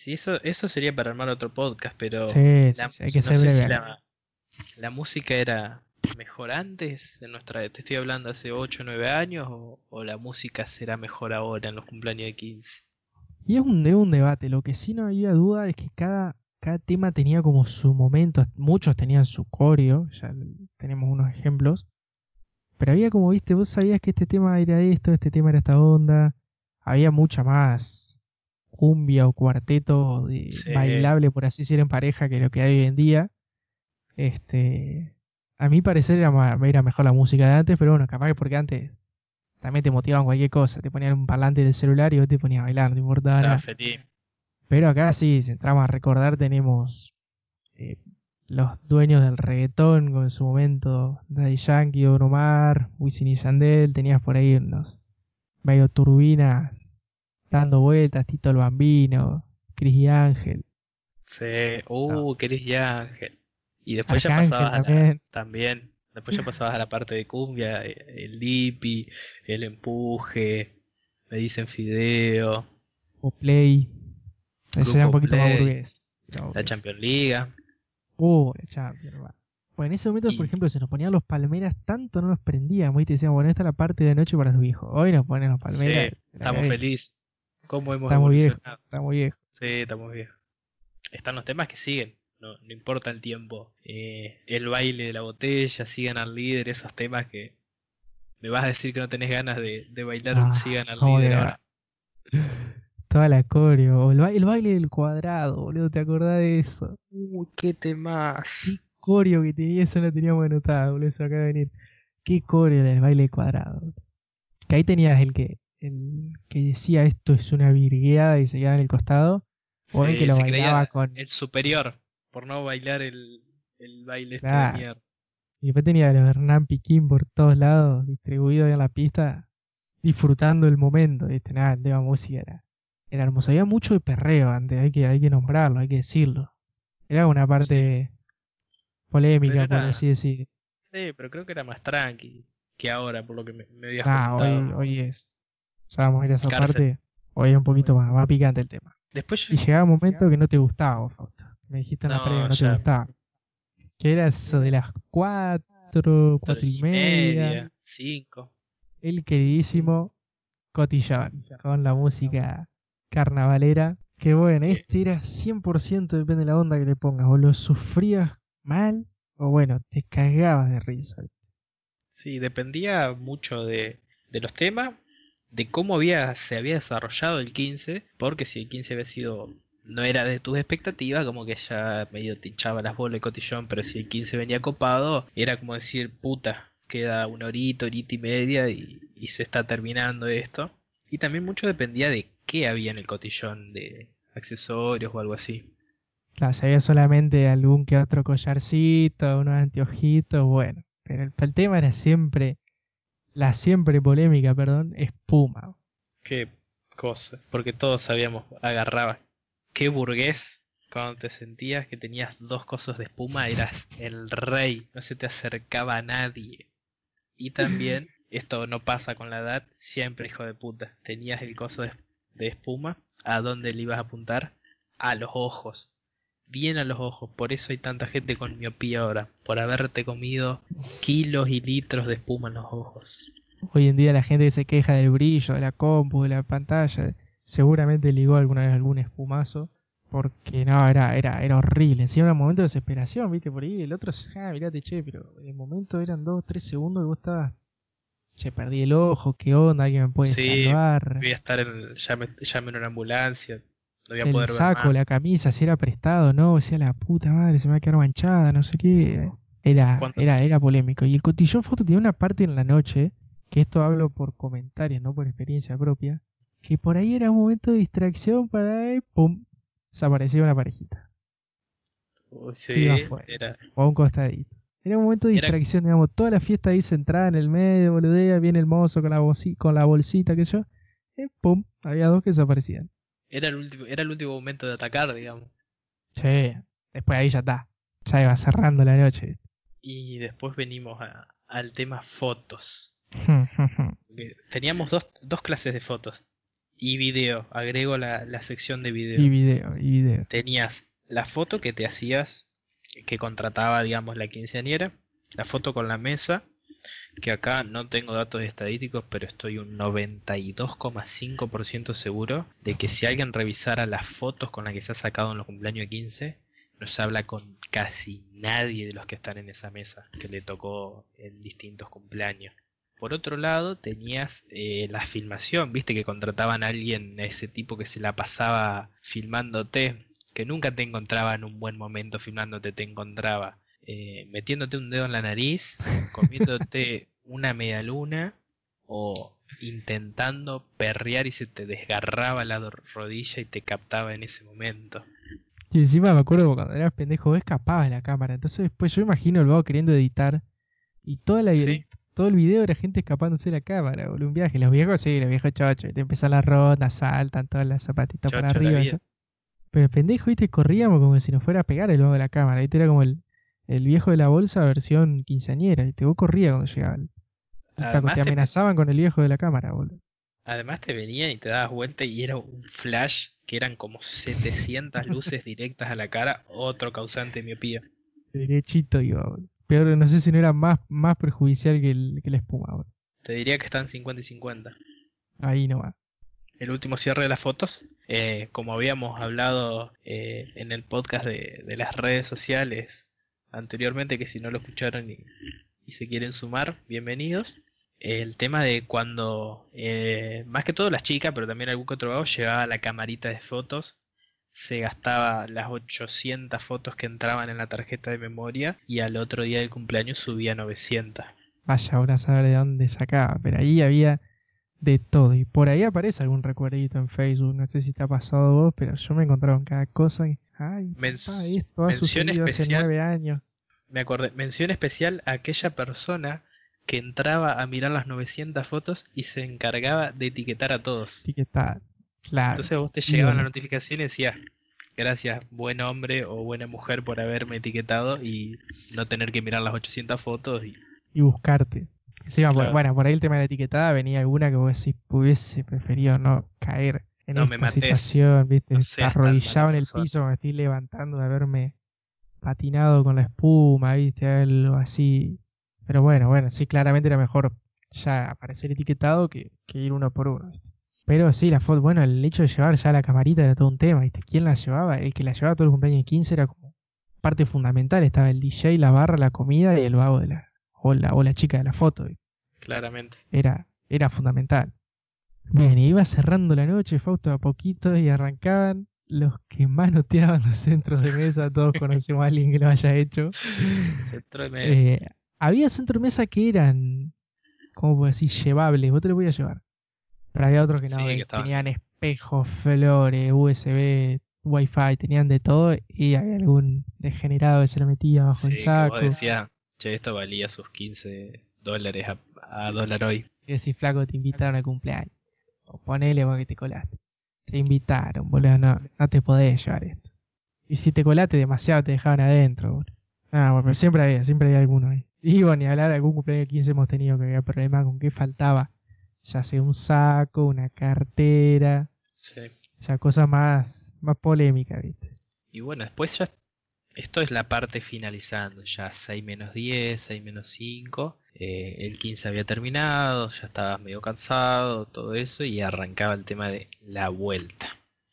Sí, eso, eso sería para armar otro podcast, pero Sí, la- sí, sí, hay que no ser sé si la, la música era mejor antes, en nuestra, te estoy hablando hace 8 o 9 años, o, o la música será mejor ahora en los cumpleaños de 15. Y es un, es un debate. Lo que sí no había duda es que cada, cada tema tenía como su momento. Muchos tenían su coreo, ya tenemos unos ejemplos. Pero había como, viste, vos sabías que este tema era esto, este tema era esta onda. Había mucha más cumbia o cuarteto de bailable, por así decir, en pareja que lo que hay hoy en día. Este, a mi parecer era, era mejor la música de antes, pero bueno, capaz que porque antes también te motivaban cualquier cosa, te ponían un parlante del celular y vos te ponías a bailar, no te importaba nada. Pero acá sí, si entramos a recordar, tenemos eh, los dueños del reggaetón, con en su momento Daddy Yankee, Don Omar, Wisin y Yandel, tenías por ahí unos medio turbinas dando vueltas, Tito el Bambino, Cris y Ángel. Sí, uh, Cris y Ángel. Y después ya pasabas también. A también. Después ya pasabas a la parte de cumbia, el dipi, el empuje, me dicen fideo. O play. Ese era un poquito más burgués. La Champions League. Uh, la Champions, Bueno, en ese momento, por ejemplo, se nos ponían los palmeras, tanto no nos prendíamos y te decían, bueno, esta es la parte de la noche para los viejos. Hoy nos ponen los palmeras. Sí, estamos felices. ¿Cómo hemos estamos viejos, estamos viejos. Sí, estamos viejos. Están los temas que siguen no, no importa el tiempo. Eh, el baile de la botella, sigan al líder, esos temas que me vas a decir que no tenés ganas de, bailar un ah, sigan al líder ahora. Toda la coreo, el, el, baile del cuadrado, boludo, ¿te acordás de eso? Uy, qué temas. Qué coreo que tenía, eso lo teníamos anotado, boludo, eso acaba de venir. Qué coreo del baile del cuadrado. Que ahí tenías el que, el que decía esto es una virgueada y se quedaba en el costado. o el que lo bailaba con. El superior por no bailar el, el baile este de mierda. Y después tenía a los Hernán Piquín por todos lados, distribuido en la pista, disfrutando el momento. Este, nada, el tema música era, era hermoso. Había mucho de perreo antes, hay que, hay que nombrarlo, hay que decirlo. Era una parte polémica, por así decir. Sí, pero creo que era más tranqui que ahora, por lo que me, me habías ah, Hoy, hoy es. Ya vamos a ir a esa parte. Hoy es un poquito más, más picante el tema. Después Y llegaba un momento que no te gustaba, Fausto. Me dijiste en la previa, no te gustaba. ¿Qué era eso de las cuatro, cuatro y media? Cinco. El queridísimo Cotillón, con la música carnavalera. Que bueno, este era 100% depende de la onda que le pongas. O lo sufrías mal, o bueno, te cagabas de risa. Sí, dependía mucho de, de los temas, de cómo había, se había desarrollado el 15, porque si el 15 había sido no era de tus expectativas, como que ya medio te las bolas de cotillón, pero si el 15 venía copado, era como decir, puta, queda una horita, horita y media y, se está terminando esto. Y también mucho dependía de qué había en el cotillón, de accesorios o algo así. Claro, si había solamente algún que otro collarcito, unos anteojitos, bueno. Pero el, el tema era siempre, la siempre polémica, perdón, espuma. Qué cosa, porque todos sabíamos, agarraba qué burgués cuando te sentías que tenías dos cosas de espuma, eras el rey, no se te acercaba a nadie. Y también, esto no pasa con la edad, siempre hijo de puta, tenías el coso de, espuma, ¿a dónde le ibas a apuntar? A los ojos, bien a los ojos, por eso hay tanta gente con miopía ahora, por haberte comido kilos y litros de espuma en los ojos. Hoy en día la gente se queja del brillo de la compu, de la pantalla, seguramente ligó alguna vez algún espumazo. Porque no, era, era, era horrible. Encima era un momento de desesperación, viste, por ahí. El otro, ah, mirate, che, pero en el momento eran dos, tres segundos y vos estabas. Che, perdí el ojo, qué onda, alguien me puede sí, salvar. Voy a estar en. Llame, llame en una ambulancia. A el poder saco, la camisa, si era prestado, no, decía la puta madre, se me va a quedar manchada, no sé qué. Era, era, era polémico. Y el cotillón foto tiene una parte en la noche, que esto hablo por comentarios, no por experiencia propia, que por ahí era un momento de distracción para y pum, desaparecía una parejita. sí, era... O un costadito. Era un momento de distracción, digamos, toda la fiesta ahí centrada en el medio, boludea, viene el mozo con la, con la bolsita, que yo, y pum, había dos que desaparecían. Era el último, era el último momento de atacar, digamos. Sí, después ahí ya está, ya iba cerrando la noche. Y después venimos al tema fotos. Teníamos dos, dos clases de fotos y video. Agrego la, sección de video. Y video, y video. Tenías la foto que te hacías, que contrataba, digamos, la quinceañera. La foto con la mesa, que acá no tengo datos estadísticos, pero estoy un 92,5% seguro de que si alguien revisara las fotos con las que se ha sacado en los cumpleaños de 15, no se habla con casi nadie de los que están en esa mesa que le tocó en distintos cumpleaños. Por otro lado, tenías eh, la filmación, viste que contrataban a alguien, ese tipo que se la pasaba filmándote, que nunca te encontraba en un buen momento filmándote, te encontraba eh, metiéndote un dedo en la nariz, comiéndote una media luna o intentando perrear y se te desgarraba la rodilla y te captaba en ese momento. Y encima me acuerdo cuando eras pendejo, escapaba de la cámara. Entonces después yo imagino el vago queriendo editar y toda la todo el video era gente escapándose de la cámara, boludo. Un viaje. Los viejos, sí, los viejos chochos. Te empiezan la ronda, saltan todas las zapatitas para arriba. Pero el pendejo, viste, corríamos como si nos fuera a pegar el vago de la cámara. Viste, era como el, el viejo de la bolsa versión quinceañera. Viste, vos corrías cuando llegaban. te amenazaban con el viejo de la cámara, boludo. Además te venían y te dabas vuelta y era un flash que eran como 700 luces directas a la cara, otro causante de miopía. Derechito iba, Peor, no sé si no era más, más perjudicial que, el, que la espuma, Te diría que están 50 y 50. Ahí no va. El último cierre de las fotos, eh, como habíamos hablado eh, en el podcast de, de, las redes sociales anteriormente, que si no lo escucharon y, se quieren sumar, bienvenidos el tema de cuando, eh, más que todo las chicas, pero también algún otro vago, llevaba la camarita de fotos, se gastaba las 800 fotos que entraban en la tarjeta de memoria y al otro día del cumpleaños subía 900. Vaya, ahora saber de dónde sacaba, pero ahí había de todo y por ahí aparece algún recuerdito en Facebook, no sé si te ha pasado vos, pero yo me encontraba en cada cosa y, ay, esto ha sucedido hace nueve años. Me acordé, mención especial a aquella persona que entraba a mirar las 900 fotos y se encargaba de etiquetar a todos. Etiquetar, claro. Entonces vos te llegaba la notificación y decías, gracias, buen hombre o buena mujer por haberme etiquetado y no tener que mirar las 800 fotos y, y buscarte. bueno, por ahí el tema de la etiquetada venía alguna que vos decís, hubiese preferido no caer en esta situación, viste, arrodillado en el piso, me estoy levantando de haberme patinado con la espuma, viste, algo así pero bueno, bueno, sí, claramente era mejor ya aparecer etiquetado que, ir uno por uno. Pero sí, la foto, bueno, el hecho de llevar ya la camarita era todo un tema, ¿viste? ¿Quién la llevaba? El que la llevaba todo el cumpleaños de 15 era como parte fundamental. Estaba el DJ, la barra, la comida y el vago de la, o la, o la chica de la foto. Claramente. Era, era fundamental. Bien, iba cerrando la noche, Fausto a poquito y arrancaban los que manoteaban los centros de mesa. Todos conocemos a alguien que lo haya hecho. Centro de mesa. Eh, había centro de mesa que eran, ¿cómo puedo decir? Llevables. Vos te lo voy a llevar. Pero había otros que no. que tenían espejos, flores, USB, Wi-Fi, tenían de todo. Y había algún degenerado que se lo metía bajo el saco. Que vos decías, che, esto valía sus 15 dólares a, dólar hoy. Y si flaco te invitaron al cumpleaños. O ponele vos que te colaste. Te invitaron, boludo, no, no te podés llevar esto. Y si te colaste demasiado te dejaban adentro, boludo. Ah, bueno, pero siempre había, siempre había alguno ahí. Y bueno, ni hablar de algún cumpleaños 15 hemos tenido que había problemas con qué faltaba. Ya sea un saco, una cartera. Sí. Ya cosas más, más polémicas, ¿viste? Y bueno, después ya. Esto es la parte finalizando. Ya 6 menos 10, 6 menos 5. Eh, el 15 había terminado, ya estabas medio cansado, todo eso. Y arrancaba el tema de la vuelta.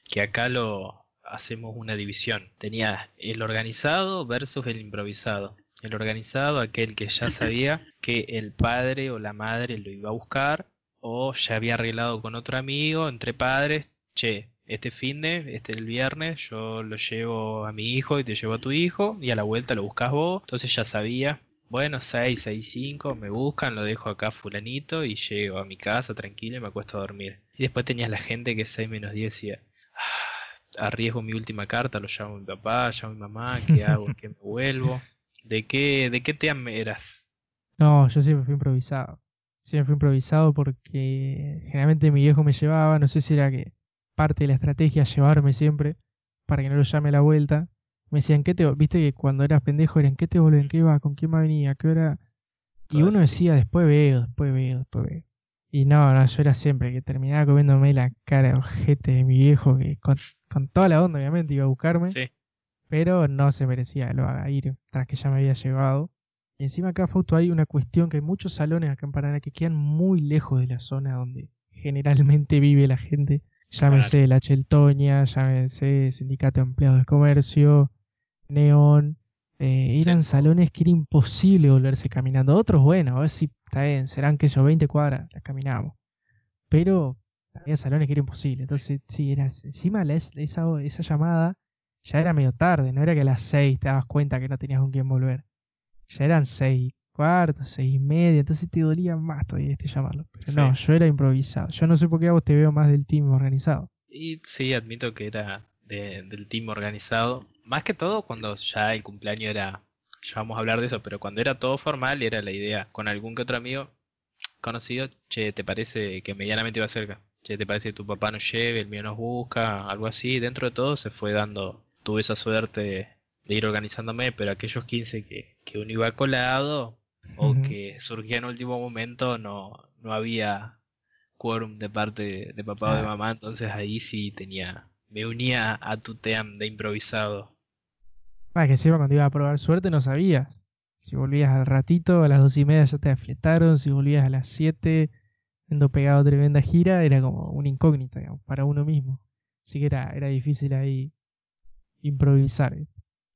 Que acá lo hacemos una división. Tenía el organizado versus el improvisado. El organizado, aquel que ya sabía que el padre o la madre lo iba a buscar o ya había arreglado con otro amigo entre padres, che, este fin de, este el viernes, yo lo llevo a mi hijo y te llevo a tu hijo y a la vuelta lo buscas vos. Entonces ya sabía, bueno, 6, 6, 5, me buscan, lo dejo acá fulanito y llego a mi casa tranquilo y me acuesto a dormir. Y después tenías la gente que 6 menos 10 decía, ah, arriesgo mi última carta, lo llamo a mi papá, llamo a mi mamá, ¿qué hago? ¿Qué me vuelvo? ¿De qué, de qué team eras? No, yo siempre fui improvisado. Siempre fui improvisado porque generalmente mi viejo me llevaba, no sé si era que parte de la estrategia llevarme siempre para que no lo llame a la vuelta. Me decían, ¿qué te Viste que cuando eras pendejo eran, ¿qué te ¿En ¿Qué va? ¿Con quién va a venir? ¿A qué hora? y uno decía, después veo, después veo, después veo. Y no, no, yo era siempre que terminaba comiéndome la cara de ojete de mi viejo, que con, con toda la onda obviamente iba a buscarme. Sí pero no se merecía lo haga ir tras que ya me había llevado. Y encima acá, Fausto, hay una cuestión que hay muchos salones acá en Paraná que quedan muy lejos de la zona donde generalmente vive la gente. Llámese la Cheltonia, llámese Sindicato de Empleados de Comercio, Neón, Eh, eran salones que era imposible volverse caminando. Otros, bueno, a ver si está bien, serán que yo 20 cuadras las caminábamos. Pero había salones que era imposible. Entonces, sí, era encima esa, esa llamada ya era medio tarde, no era que a las 6 te dabas cuenta que no tenías con quién volver. Ya eran 6 cuartos, 6 y media, entonces te dolía más todavía este llamarlo. Pero no, yo era improvisado. Yo no sé por qué a vos te veo más del team organizado. Y sí, admito que era del team organizado. Más que todo cuando ya el cumpleaños era, ya vamos a hablar de eso, pero cuando era todo formal era la idea con algún que otro amigo conocido, che, ¿te parece que medianamente iba cerca? Che, ¿te parece que tu papá nos lleve, el mío nos busca? Algo así. Dentro de todo se fue dando, tuve esa suerte de ir organizándome, pero aquellos 15 que, que uno iba colado o que surgía en último momento no, no había quórum de parte de papá o de mamá, entonces ahí sí tenía, me unía a tu team de improvisado. Ah, que encima cuando iba a probar suerte no sabías. Si volvías al ratito, a las dos y media ya te afletaron, si volvías a las siete, siendo pegado tremenda gira, era como una incógnita, digamos, para uno mismo. Así que era, era difícil ahí improvisar.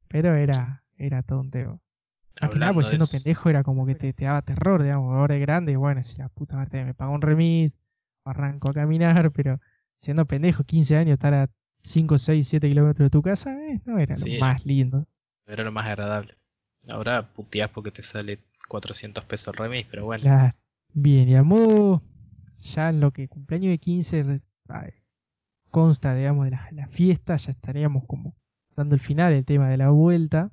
Pero era, era todo un nada, pues siendo pendejo era como que te, te, daba terror, digamos. Ahora de grande, bueno, si la puta madre me pagó un remis, arranco a caminar, pero siendo pendejo, 15 años, estar a 5, 6, 7 kilómetros de tu casa, eh, no era lo más lindo. Era lo más agradable. Ahora puteás porque te sale 400 pesos remis, pero bueno. Bien, y a modo, ya en lo que cumpleaños de 15 consta, digamos, de la, la fiesta, ya estaríamos como dando el final del tema de la vuelta.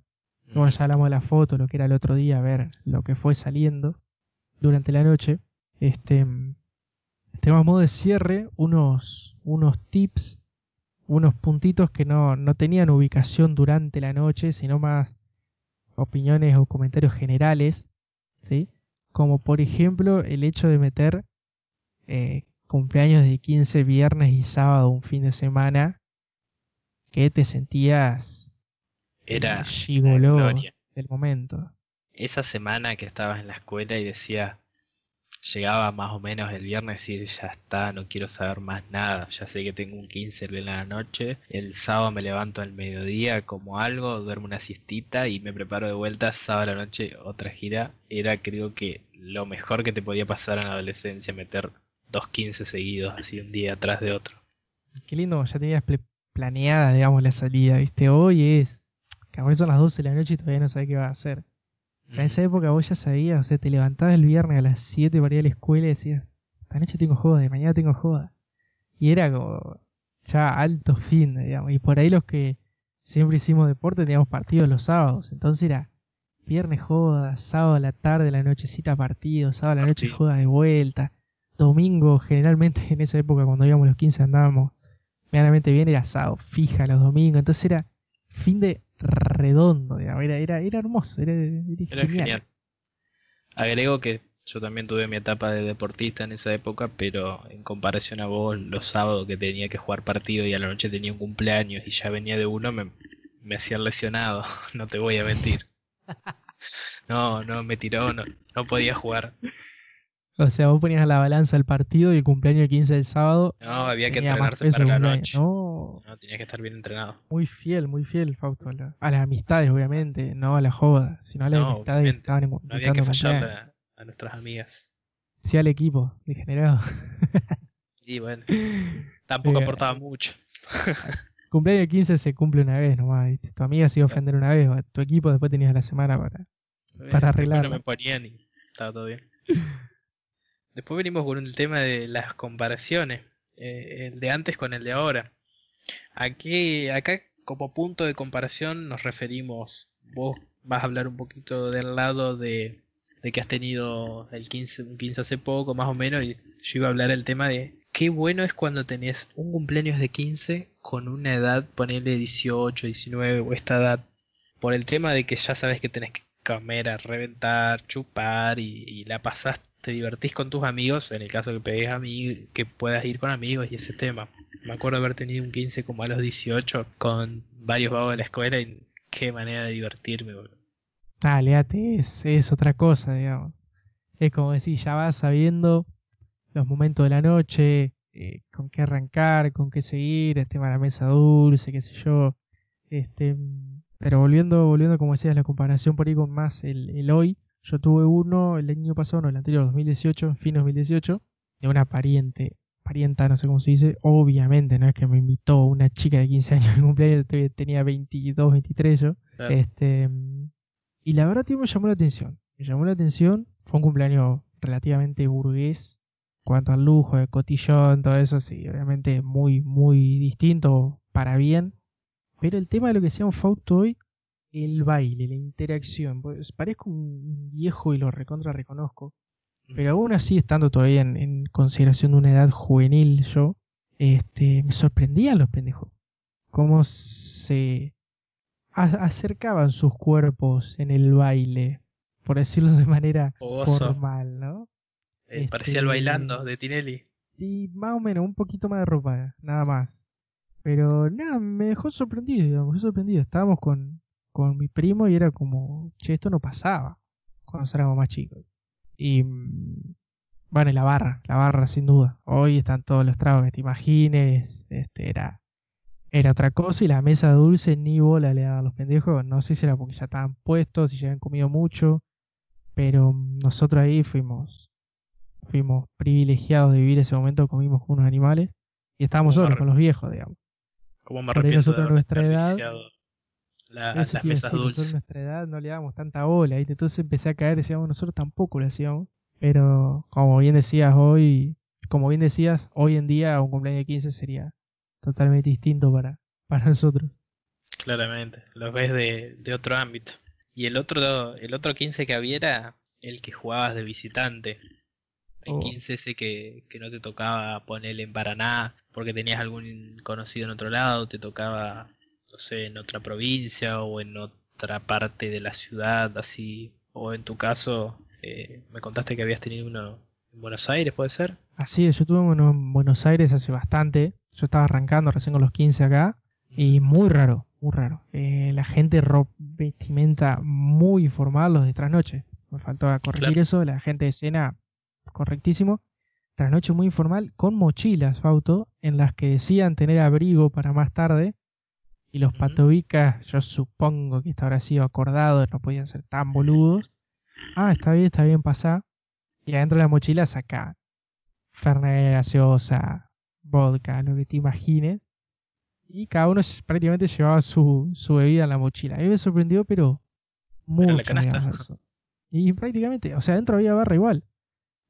Bueno, ya hablamos de la foto, lo que era el otro día, a ver lo que fue saliendo durante la noche. Este, tenemos modo de cierre, unos, unos tips, unos puntitos que no, no tenían ubicación durante la noche, sino más opiniones o comentarios generales, ¿sí? Como por ejemplo el hecho de meter eh, cumpleaños de 15 viernes y sábado, un fin de semana, que te sentías era gloria del momento. Esa semana que estabas en la escuela y decía, llegaba más o menos el viernes y ya está, no quiero saber más nada, ya sé que tengo un 15 el viernes la noche, el sábado me levanto al mediodía como algo, duermo una siestita y me preparo de vuelta, sábado a la noche otra gira, era creo que lo mejor que te podía pasar en la adolescencia, meter dos 15 seguidos así un día atrás de otro. Qué lindo, ya tenías planeada, digamos, la salida, viste, hoy es que ahora son las 12 de la noche y todavía no sabes qué va a hacer. En esa época vos ya sabías, o sea, te levantabas el viernes a las 7 para ir a la escuela y decías, esta noche tengo joda, de mañana tengo joda. Y era como ya alto fin, digamos. Y por ahí los que siempre hicimos deporte teníamos partidos los sábados. Entonces era viernes joda, sábado a la tarde, la nochecita partido, sábado a la noche joda de vuelta. Domingo, generalmente en esa época cuando íbamos los 15 andábamos medianamente bien, era sábado, fija los domingos. Entonces era fin de redondo, digamos. Era, era, era hermoso, era, genial. Agrego que yo también tuve mi etapa de deportista en esa época, pero en comparación a vos, los sábados que tenía que jugar partido y a la noche tenía un cumpleaños y ya venía de uno, me, me hacían lesionado, no te voy a mentir. No, no, me tiró, no, no podía jugar. O sea, vos ponías a la balanza el partido y el cumpleaños de 15 del sábado. No, había que entrenarse para la noche. No. no, tenía que estar bien entrenado. Muy fiel, muy fiel, Fausto. A, las amistades, obviamente, no a la joda, sino a las amistades que estaban No había que fallar a, nuestras amigas. Sí, al equipo, degenerado. y bueno, tampoco eh, aportaba mucho. cumpleaños de 15 se cumple una vez nomás. Tu amiga se iba a ofender una vez, tu equipo después tenías la semana para, para arreglar. No me ponían y estaba todo bien. Después venimos con el tema de las comparaciones, eh, el de antes con el de ahora. Aquí, acá como punto de comparación nos referimos, vos vas a hablar un poquito del lado de, de que has tenido el 15, un 15 hace poco más o menos y yo iba a hablar el tema de qué bueno es cuando tenés un cumpleaños de 15 con una edad, ponerle 18, 19 o esta edad, por el tema de que ya sabes que tenés que comer a reventar, chupar y, y la pasaste te divertís con tus amigos, en el caso que pegues a mí, que puedas ir con amigos y ese tema. Me acuerdo haber tenido un 15 como a los 18 con varios vagos de la escuela y qué manera de divertirme, boludo. Ah, es, es otra cosa, digamos. Es como decir, ya vas sabiendo los momentos de la noche, eh, con qué arrancar, con qué seguir, este tema la mesa dulce, qué sé yo. Este, Pero volviendo, volviendo como decías, la comparación por ahí con más el, el hoy, yo tuve uno el año pasado, no, el anterior, 2018, fin 2018, de una pariente, parienta, no sé cómo se dice, obviamente, no es que me invitó una chica de 15 años en cumpleaños, tenía 22, 23 yo, este, y la verdad, tío, me llamó la atención, me llamó la atención, fue un cumpleaños relativamente burgués, cuanto al lujo, de cotillón, todo eso, sí, obviamente muy, muy distinto para bien, pero el tema de lo que sea un Fausto hoy el baile, la interacción. Pues parezco un viejo y lo recontra reconozco. Pero aún así, estando todavía en, consideración de una edad juvenil yo, este, me sorprendían los pendejos. Cómo se acercaban sus cuerpos en el baile, por decirlo de manera formal, ¿no? Eh, parecía el este, bailando de Tinelli. Y más o menos, un poquito más de ropa, nada más. Pero nada, me dejó sorprendido, digamos, me sorprendido. Estábamos con, con mi primo y era como, che, esto no pasaba cuando éramos más chicos. Y mm, bueno, y la barra, la barra sin duda. Hoy están todos los tragos que te imagines, este era era otra cosa y la mesa dulce ni bola le daban los pendejos, no sé si era porque ya estaban puestos, si ya habían comido mucho, pero nosotros ahí fuimos fuimos privilegiados de vivir ese momento, comimos con unos animales y estábamos solos con los viejos, digamos. Como me arrepiento nosotros de nuestra edad la, las mesas dulces. nuestra edad no le dábamos tanta bola, y entonces empecé a caer, decíamos, nosotros tampoco lo hacíamos, pero como bien decías hoy, como bien decías, hoy en día un cumpleaños de 15 sería totalmente distinto para, para nosotros. Claramente, lo ves de, de otro ámbito. Y el otro, el otro 15 que había era el que jugabas de visitante. El 15 ese que, que no te tocaba ponerle en Paraná porque tenías algún conocido en otro lado, te tocaba no sé, en otra provincia o en otra parte de la ciudad, así, o en tu caso, eh, me contaste que habías tenido uno en Buenos Aires, ¿puede ser? Así es, yo tuve uno en Buenos Aires hace bastante, yo estaba arrancando recién con los 15 acá, y muy raro, muy raro. Eh, la gente ropa vestimenta muy formal los de trasnoche. Me faltó corregir eso, la gente de escena, correctísimo. Trasnoche muy informal, con mochilas, Fauto, en las que decían tener abrigo para más tarde, y los patobicas, yo supongo que esto habrá sido acordado, no podían ser tan boludos. Ah, está bien, está bien, pasá. Y adentro de la mochila saca Fernet, gaseosa, vodka, lo que te imagines. Y cada uno prácticamente llevaba su, su bebida en la mochila. A mí me sorprendió, pero mucho. Eso. Y prácticamente, o sea, adentro había barra igual.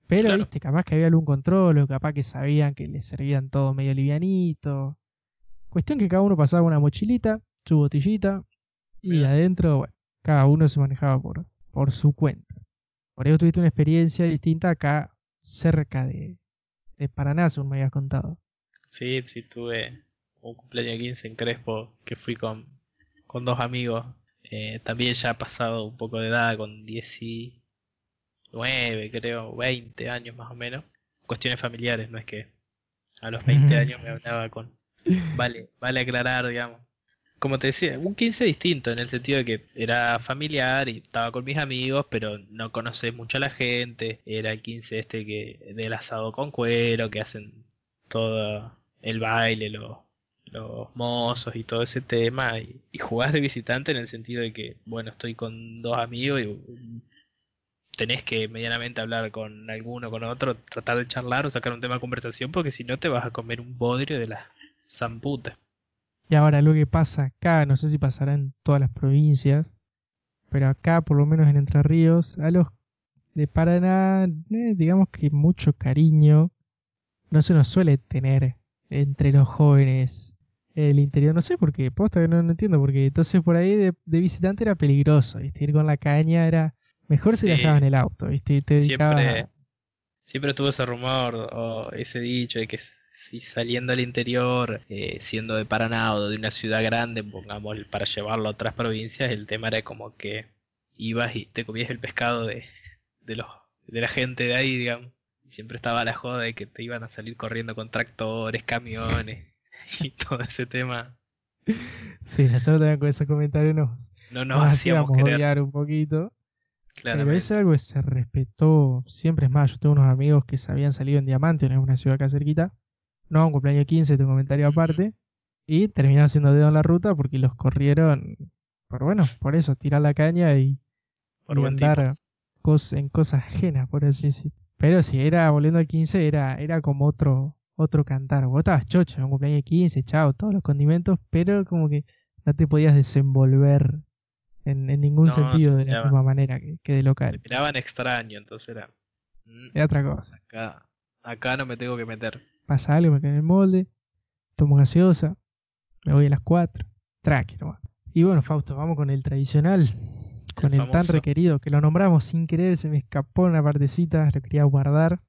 Pero, viste, capaz que había algún control, o capaz que sabían que les servían todo medio livianito. Cuestión que cada uno pasaba una mochilita, su botellita, y adentro, bueno, cada uno se manejaba por, por su cuenta. Por eso tuviste una experiencia distinta acá cerca de, de Paraná, según me habías contado. Sí, sí, tuve un cumpleaños 15 en Crespo que fui con, con dos amigos. Eh, también ya ha pasado un poco de edad, con 19, creo, 20 años más o menos. Cuestiones familiares, no es que a los 20 años me hablaba con, Vale, vale aclarar, digamos. Como te decía, un 15 distinto en el sentido de que era familiar y estaba con mis amigos, pero no conoces mucho a la gente. Era el 15 este que del asado con cuero, que hacen todo el baile, los, los mozos y todo ese tema. Y, y jugás de visitante en el sentido de que, bueno, estoy con dos amigos y tenés que medianamente hablar con alguno, con otro, tratar de charlar o sacar un tema de conversación, porque si no te vas a comer un bodrio de las Zamputa. Y ahora lo que pasa acá, no sé si pasará en todas las provincias, pero acá, por lo menos en Entre Ríos, a los de Paraná, eh, digamos que mucho cariño no se nos suele tener entre los jóvenes el interior. No sé por qué, posta que no, entiendo porque entonces por ahí de, visitante era peligroso, ¿viste? ir con la caña era mejor si la dejaba en el auto, ¿viste? te siempre, siempre tuvo ese rumor o ese dicho de que si saliendo al interior, eh, siendo de Paraná o de una ciudad grande, pongamos, para llevarlo a otras provincias, el tema era como que ibas y te comías el pescado de, de, los, de la gente de ahí, digamos. Y siempre estaba la joda de que te iban a salir corriendo con tractores, camiones y todo ese tema. Sí, nosotros también con ese comentario nos, no nos, hacíamos odiar un poquito. Pero eso es algo que se respetó siempre. Es más, yo tengo unos amigos que se habían salido en Diamante, en una ciudad acá cerquita, no, un cumpleaños 15, tu comentario aparte. Y terminaron haciendo dedo en la ruta porque los corrieron Pero bueno, por eso, tirar la caña y, Por y buen andar cos- en cosas ajenas, por así decir. Pero si era, volviendo al 15, era, era como otro, otro cantar. Vos estabas chocho en un cumpleaños de 15, chao, todos los condimentos, pero como que no te podías desenvolver en, en ningún No, sentido te de la misma manera que, que de Te local. miraban extraño, entonces era. mm, Era otra cosa. acá, acá no me tengo que meter. Pasa algo, me quedo en el molde, tomo gaseosa, me voy a las 4, traque nomás. Y bueno, Fausto, vamos con el tradicional, con el, tan requerido, que lo nombramos sin querer, se me escapó una partecita, lo quería guardar.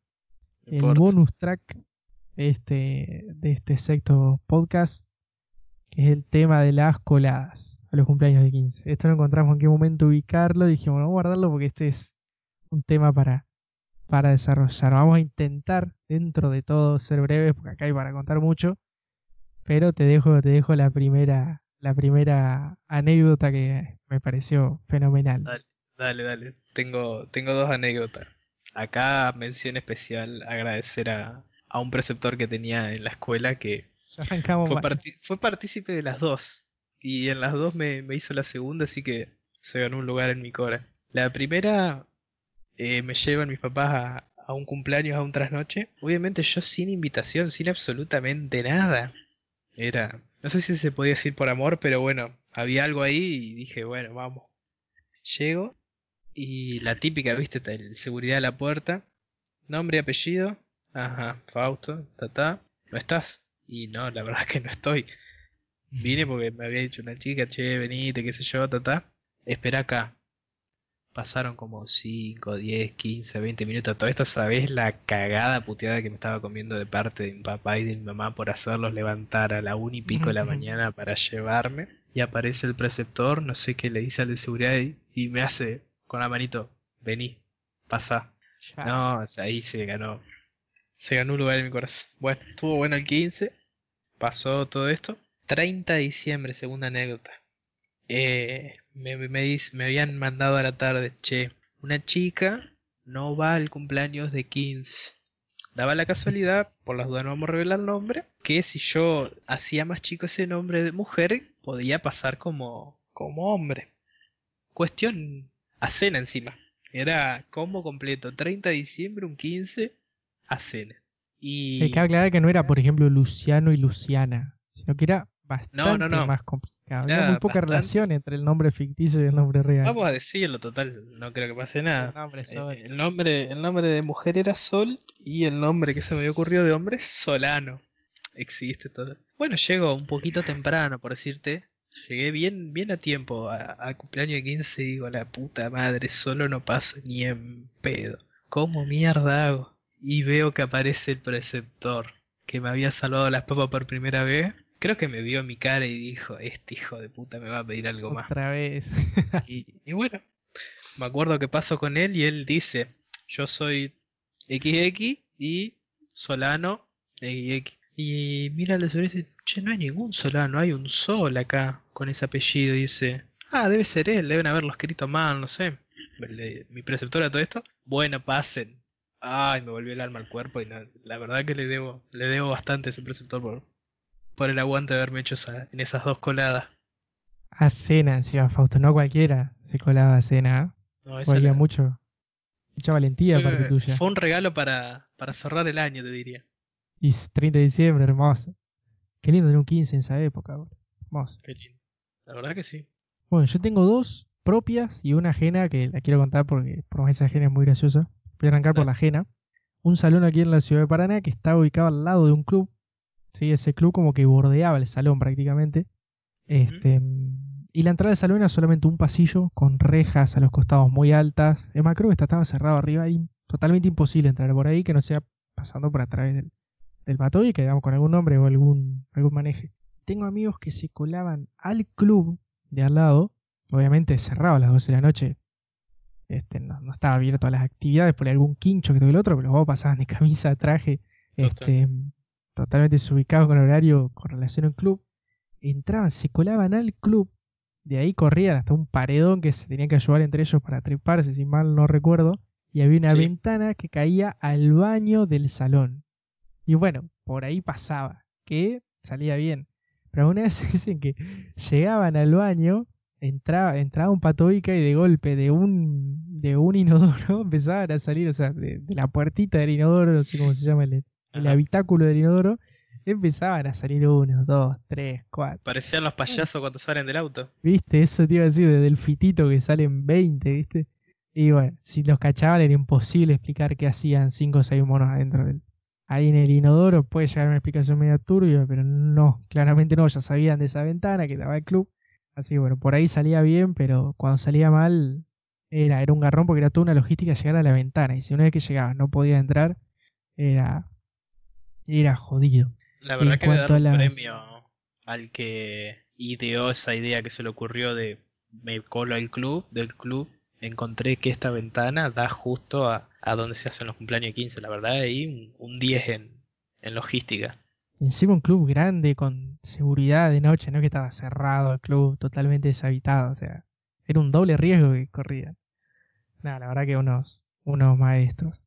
No el bonus track este, de este sexto podcast, que es el tema de las coladas a los cumpleaños de 15. Esto no encontramos en qué momento ubicarlo, dijimos, vamos a guardarlo porque este es un tema para, para desarrollar. Vamos a intentar, dentro de todo, ser breves, porque acá hay para contar mucho, pero te dejo, te dejo la primera, la primera anécdota que me pareció fenomenal. Dale. Dale, dale. Tengo, tengo dos anécdotas. Acá mención especial agradecer a, a un preceptor que tenía en la escuela que fue, fue partícipe de las dos. Y en las dos me, me hizo la segunda, así que se ganó un lugar en mi cora. La primera eh, me llevan mis papás a, a un cumpleaños, a un trasnoche. Obviamente yo sin invitación, sin absolutamente nada. Era, no sé si se podía decir por amor, pero bueno, había algo ahí y dije, bueno, vamos. Llego y la típica, viste, el seguridad de la puerta. Nombre y apellido. Ajá, Fausto, ta ¿No estás? Y no, la verdad es que no estoy. Vine porque me había dicho una chica, che, venite, qué sé yo, ta ta. Espera acá. Pasaron como 5, 10, 15, 20 minutos. Todo esto, ¿sabés la cagada puteada que me estaba comiendo de parte de mi papá y de mi mamá por hacerlos levantar a la una y pico de la mañana para llevarme? Y aparece el preceptor, no sé qué le dice al de seguridad y, y me hace con la manito, vení, pasa. No, o sea, ahí se ganó. Se ganó un lugar en mi corazón. Bueno, estuvo bueno el 15. Pasó todo esto. 30 de diciembre, segunda anécdota. Eh, me, me, me dice- me habían mandado a la tarde, che, una chica no va al cumpleaños de 15. Daba la casualidad, por las dudas no vamos a revelar el nombre, que si yo hacía más chico ese nombre de mujer, podía pasar como, como hombre. Cuestión a cena encima. Era combo completo, 30 de diciembre, un 15, a cena. Y... Hay que aclarar que no era, por ejemplo, Luciano y Luciana, sino que era bastante no. más complicado. Había Era muy poca bastante- relación entre el nombre ficticio y el nombre real. Vamos a decirlo, total, no creo que pase nada. El nombre Eh, Sol. El nombre, el nombre de mujer era Sol y el nombre que se me ocurrido de hombre es Solano. Existe todo. Bueno, llego un poquito temprano, por decirte. Llegué bien, bien a tiempo a- al cumpleaños de 15 y digo, la puta madre, solo no paso ni en pedo. ¿Cómo mierda hago? Y veo que aparece el preceptor, que me había salvado las papas por primera vez. Creo que me vio mi cara y dijo, este hijo de puta me va a pedir algo más. Otra vez. Y, y bueno, me acuerdo que paso con él y él dice, yo soy XX y Solano XX. Y mira la seguridad y dice, che, no hay ningún Solano, hay un Sol acá con ese apellido. Y dice, ah, debe ser él, deben haberlo escrito mal, no sé. Mi preceptora todo esto, bueno, pasen. Ay, me volvió el alma al cuerpo y no- la verdad que le debo, le debo bastante a ese preceptor por, por el aguante de haberme hecho esa- en esas dos coladas. A cena encima, Fausto, no cualquiera se colaba a cena. ¿eh? No, esa Había la- mucho, mucha valentía de parte Fue, tuya. fue un regalo para, para cerrar el año, te diría. Y es 30 de diciembre, hermoso. Qué lindo tener un 15 en esa época, boludo. Hermoso. Qué lindo. La verdad que sí. Bueno, yo tengo dos propias y una ajena que la quiero contar porque por más esa ajena es muy graciosa. Voy a arrancar por la ajena. Un salón aquí en la ciudad de Paraná que estaba ubicado al lado de un club. Sí, ese club como que bordeaba el salón prácticamente. Este, Y la entrada del salón era solamente un pasillo con rejas a los costados muy altas. Es más, creo que esta estaba cerrado arriba y totalmente imposible entrar por ahí que no sea pasando por a través del, del y quedamos con algún nombre o algún, algún maneje. Tengo amigos que se colaban al club de al lado, obviamente cerrado a las 12 de la noche. Este, no, no estaba abierto a las actividades por algún quincho que tuve el otro, pero los vos pasaban de camisa, traje, este, totalmente desubicados con horario con relación al club. Entraban, se colaban al club, de ahí corrían hasta un paredón que se tenían que ayudar entre ellos para treparse, si mal no recuerdo, y había una Sí. ventana que caía al baño del salón. Y bueno, por ahí pasaba, que salía bien. Pero alguna vez dicen que llegaban al baño, entraba, entraba un patoica y de golpe de un, de un inodoro empezaban a salir, o sea, de, la puertita del inodoro, no sé cómo se llama el, el habitáculo del inodoro, empezaban a salir uno, dos, tres, cuatro. Parecían los payasos cuando salen del auto. Viste, eso te iba a decir, desde el fitito que salen 20, viste. Y bueno, si los cachaban era imposible explicar qué hacían cinco o seis monos adentro del, ahí en el inodoro. Puede llegar una explicación media turbia, pero no, claramente no, ya sabían de esa ventana que estaba el club. Así que bueno, por ahí salía bien, pero cuando salía mal era, era un garrón porque era toda una logística llegar a la ventana. Y si una vez que llegaba no podía entrar, era, era jodido. La verdad que da un premio al que ideó esa idea que se le ocurrió de me colo al club, del club, encontré que esta ventana da justo a, a donde se hacen los cumpleaños de 15, la verdad, ahí un, 10 en, en logística. Encima un club grande con seguridad de noche, no que estaba cerrado el club, totalmente deshabitado, o sea, era un doble riesgo que corría. Nada, la verdad que unos, unos maestros.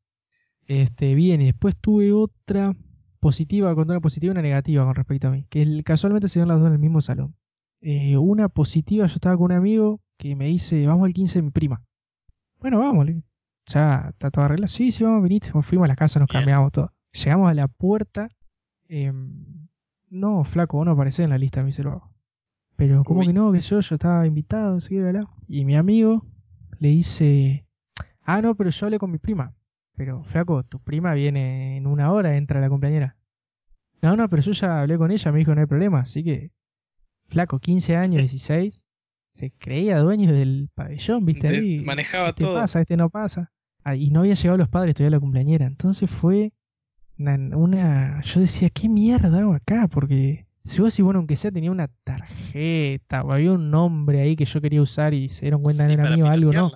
Este, bien, y después tuve otra positiva, con una positiva y una negativa con respecto a mí, que casualmente se dieron las dos en el mismo salón. Eh, una positiva, yo estaba con un amigo que me dice, vamos al 15 de mi prima. Bueno, vamos, ya está todo arreglado. Sí, sí, vamos, venite. Fuimos a la casa, nos cambiamos todo. Llegamos a la puerta. Em, no, flaco, vos no aparecés en la lista, me dice luego. Pero, ¿cómo que no? Que yo, yo estaba invitado, así ¿verdad? Y mi amigo le dice, ah, no, pero yo hablé con mi prima. Pero, flaco, tu prima viene en una hora, entra la compañera. No, no, pero yo ya hablé con ella, me dijo no hay problema, así que, flaco, 15 años, 16, se creía dueño del pabellón, ¿viste? Ahí, manejaba este todo. pasa, este no pasa. Ah, y no había llegado los padres todavía la cumpleañera. Entonces fue una, Yo decía, ¿qué mierda hago acá? Porque si vos decís, bueno, aunque sea tenía una tarjeta o había un nombre ahí que yo quería usar y se dieron cuenta que era mío algo, no.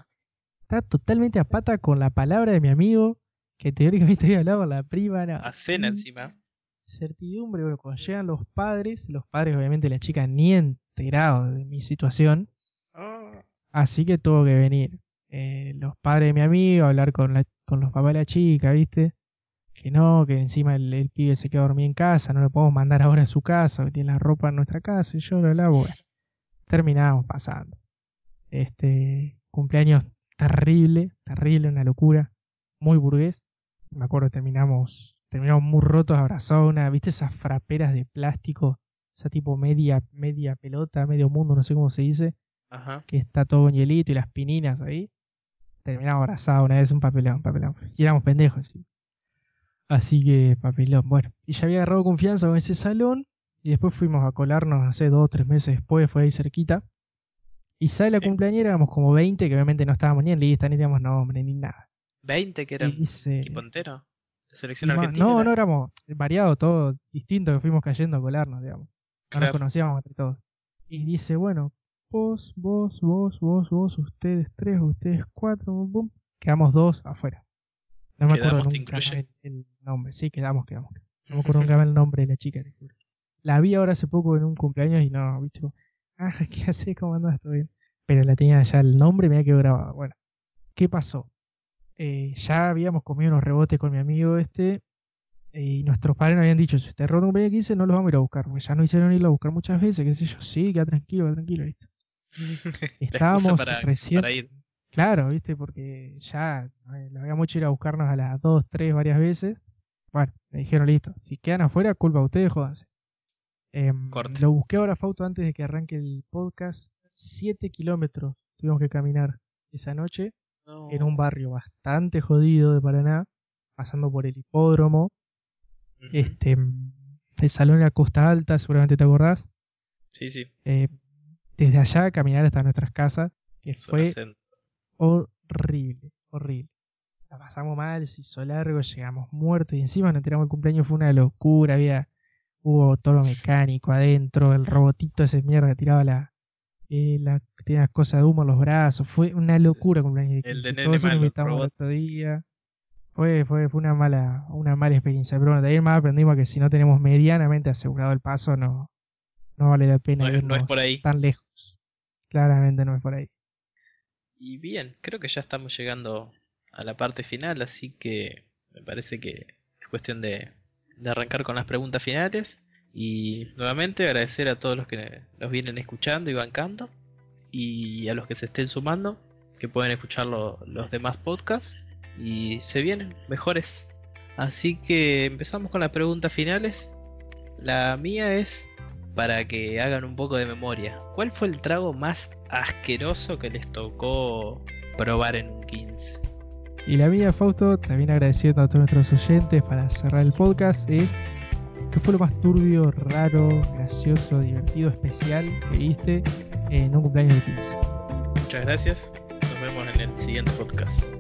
Está totalmente a pata con la palabra de mi amigo, que teóricamente había hablado con la prima. a cena encima. Certidumbre, bueno, cuando llegan los padres, los padres obviamente la chica ni enterado de mi situación. Ah. Así que tuvo que venir eh, los padres de mi amigo a hablar con, con los papás de la chica, ¿viste? Que no, que encima el, pibe se queda dormido en casa, no lo podemos mandar ahora a su casa, que tiene la ropa en nuestra casa, y yo lo lavo. Bueno, terminamos pasando. Este cumpleaños terrible, terrible, una locura, muy burgués. Me acuerdo, terminamos, terminamos muy rotos, abrazados, una, ¿viste esas fraperas de plástico esa tipo media, media pelota, medio mundo, no sé cómo se dice, Ajá. que está todo hielito y las pininas ahí. Terminamos abrazados una vez, un papelón, papelón. Y éramos pendejos, ¿sí? Así que papelón, bueno. Y ya había agarrado confianza con ese salón. Y después fuimos a colarnos, hace dos o tres meses después, fue ahí cerquita. Y sale la cumpleañera, éramos como 20, que obviamente no estábamos ni en lista, ni teníamos nombre, ni nada. ¿20 que eran equipo entero? selección argentina? No, no éramos variados, todo distinto, que fuimos cayendo a colarnos, digamos. No nos conocíamos entre todos. Y dice, bueno, vos, vos, vos, vos, vos, ustedes tres, ustedes cuatro, boom, quedamos dos afuera. No me acuerdo nunca el, nombre. Sí, quedamos, quedamos. No me acuerdo nunca el nombre de la chica. La vi ahora hace poco en un cumpleaños y no, viste, ah, ¿qué haces? ¿Cómo andás? ¿Todo bien? Pero la tenía ya el nombre y me había quedado grabado. Bueno, ¿qué pasó? Eh, ya habíamos comido unos rebotes con mi amigo este y nuestros padres nos habían dicho, si usted b 15 no los vamos a ir a buscar, porque ya nos hicieron irlo a buscar muchas veces, qué sé yo, sí, queda tranquilo, queda tranquilo, listo. Estábamos recién... Claro, viste, porque ya lo habíamos hecho ir a buscarnos a las 2, 3 varias veces. Bueno, me dijeron, listo, si quedan afuera, culpa a ustedes, jódanse. Eh, lo busqué ahora, Fauto, antes de que arranque el podcast. 7 kilómetros tuvimos que caminar esa noche en un barrio bastante jodido de Paraná, pasando por el hipódromo, este, el salón la Costa Alta, seguramente te acordás. Sí, sí. Eh, desde allá caminar hasta nuestras casas, que fue horrible, horrible. La pasamos mal, se hizo largo, llegamos muertos y encima nos enteramos el cumpleaños, fue una locura, había, hubo todo mecánico adentro, el robotito ese mierda que tiraba la, eh, la, tenía las cosas de humo en los brazos, fue una locura el cumpleaños. El de Nene Malo, otro día. Fue, fue, fue una mala, una mala experiencia. Pero bueno, de ahí más aprendimos que si no tenemos medianamente asegurado el paso, no, no vale la pena no, es por ahí. tan lejos. Claramente no es por ahí. Y bien, creo que ya estamos llegando a la parte final, así que me parece que es cuestión de, de arrancar con las preguntas finales. Y nuevamente agradecer a todos los que nos vienen escuchando y bancando. y a los que se estén sumando, que pueden escuchar los demás podcasts y se vienen mejores. Así que empezamos con las preguntas finales. La mía es para que hagan un poco de memoria. ¿Cuál fue el trago más asqueroso que les tocó probar en un 15? Y la mía, Fausto, también agradeciendo a todos nuestros oyentes para cerrar el podcast, es ¿qué fue lo más turbio, raro, gracioso, divertido, especial que viste en un cumpleaños de 15? Muchas gracias. Nos vemos en el siguiente podcast.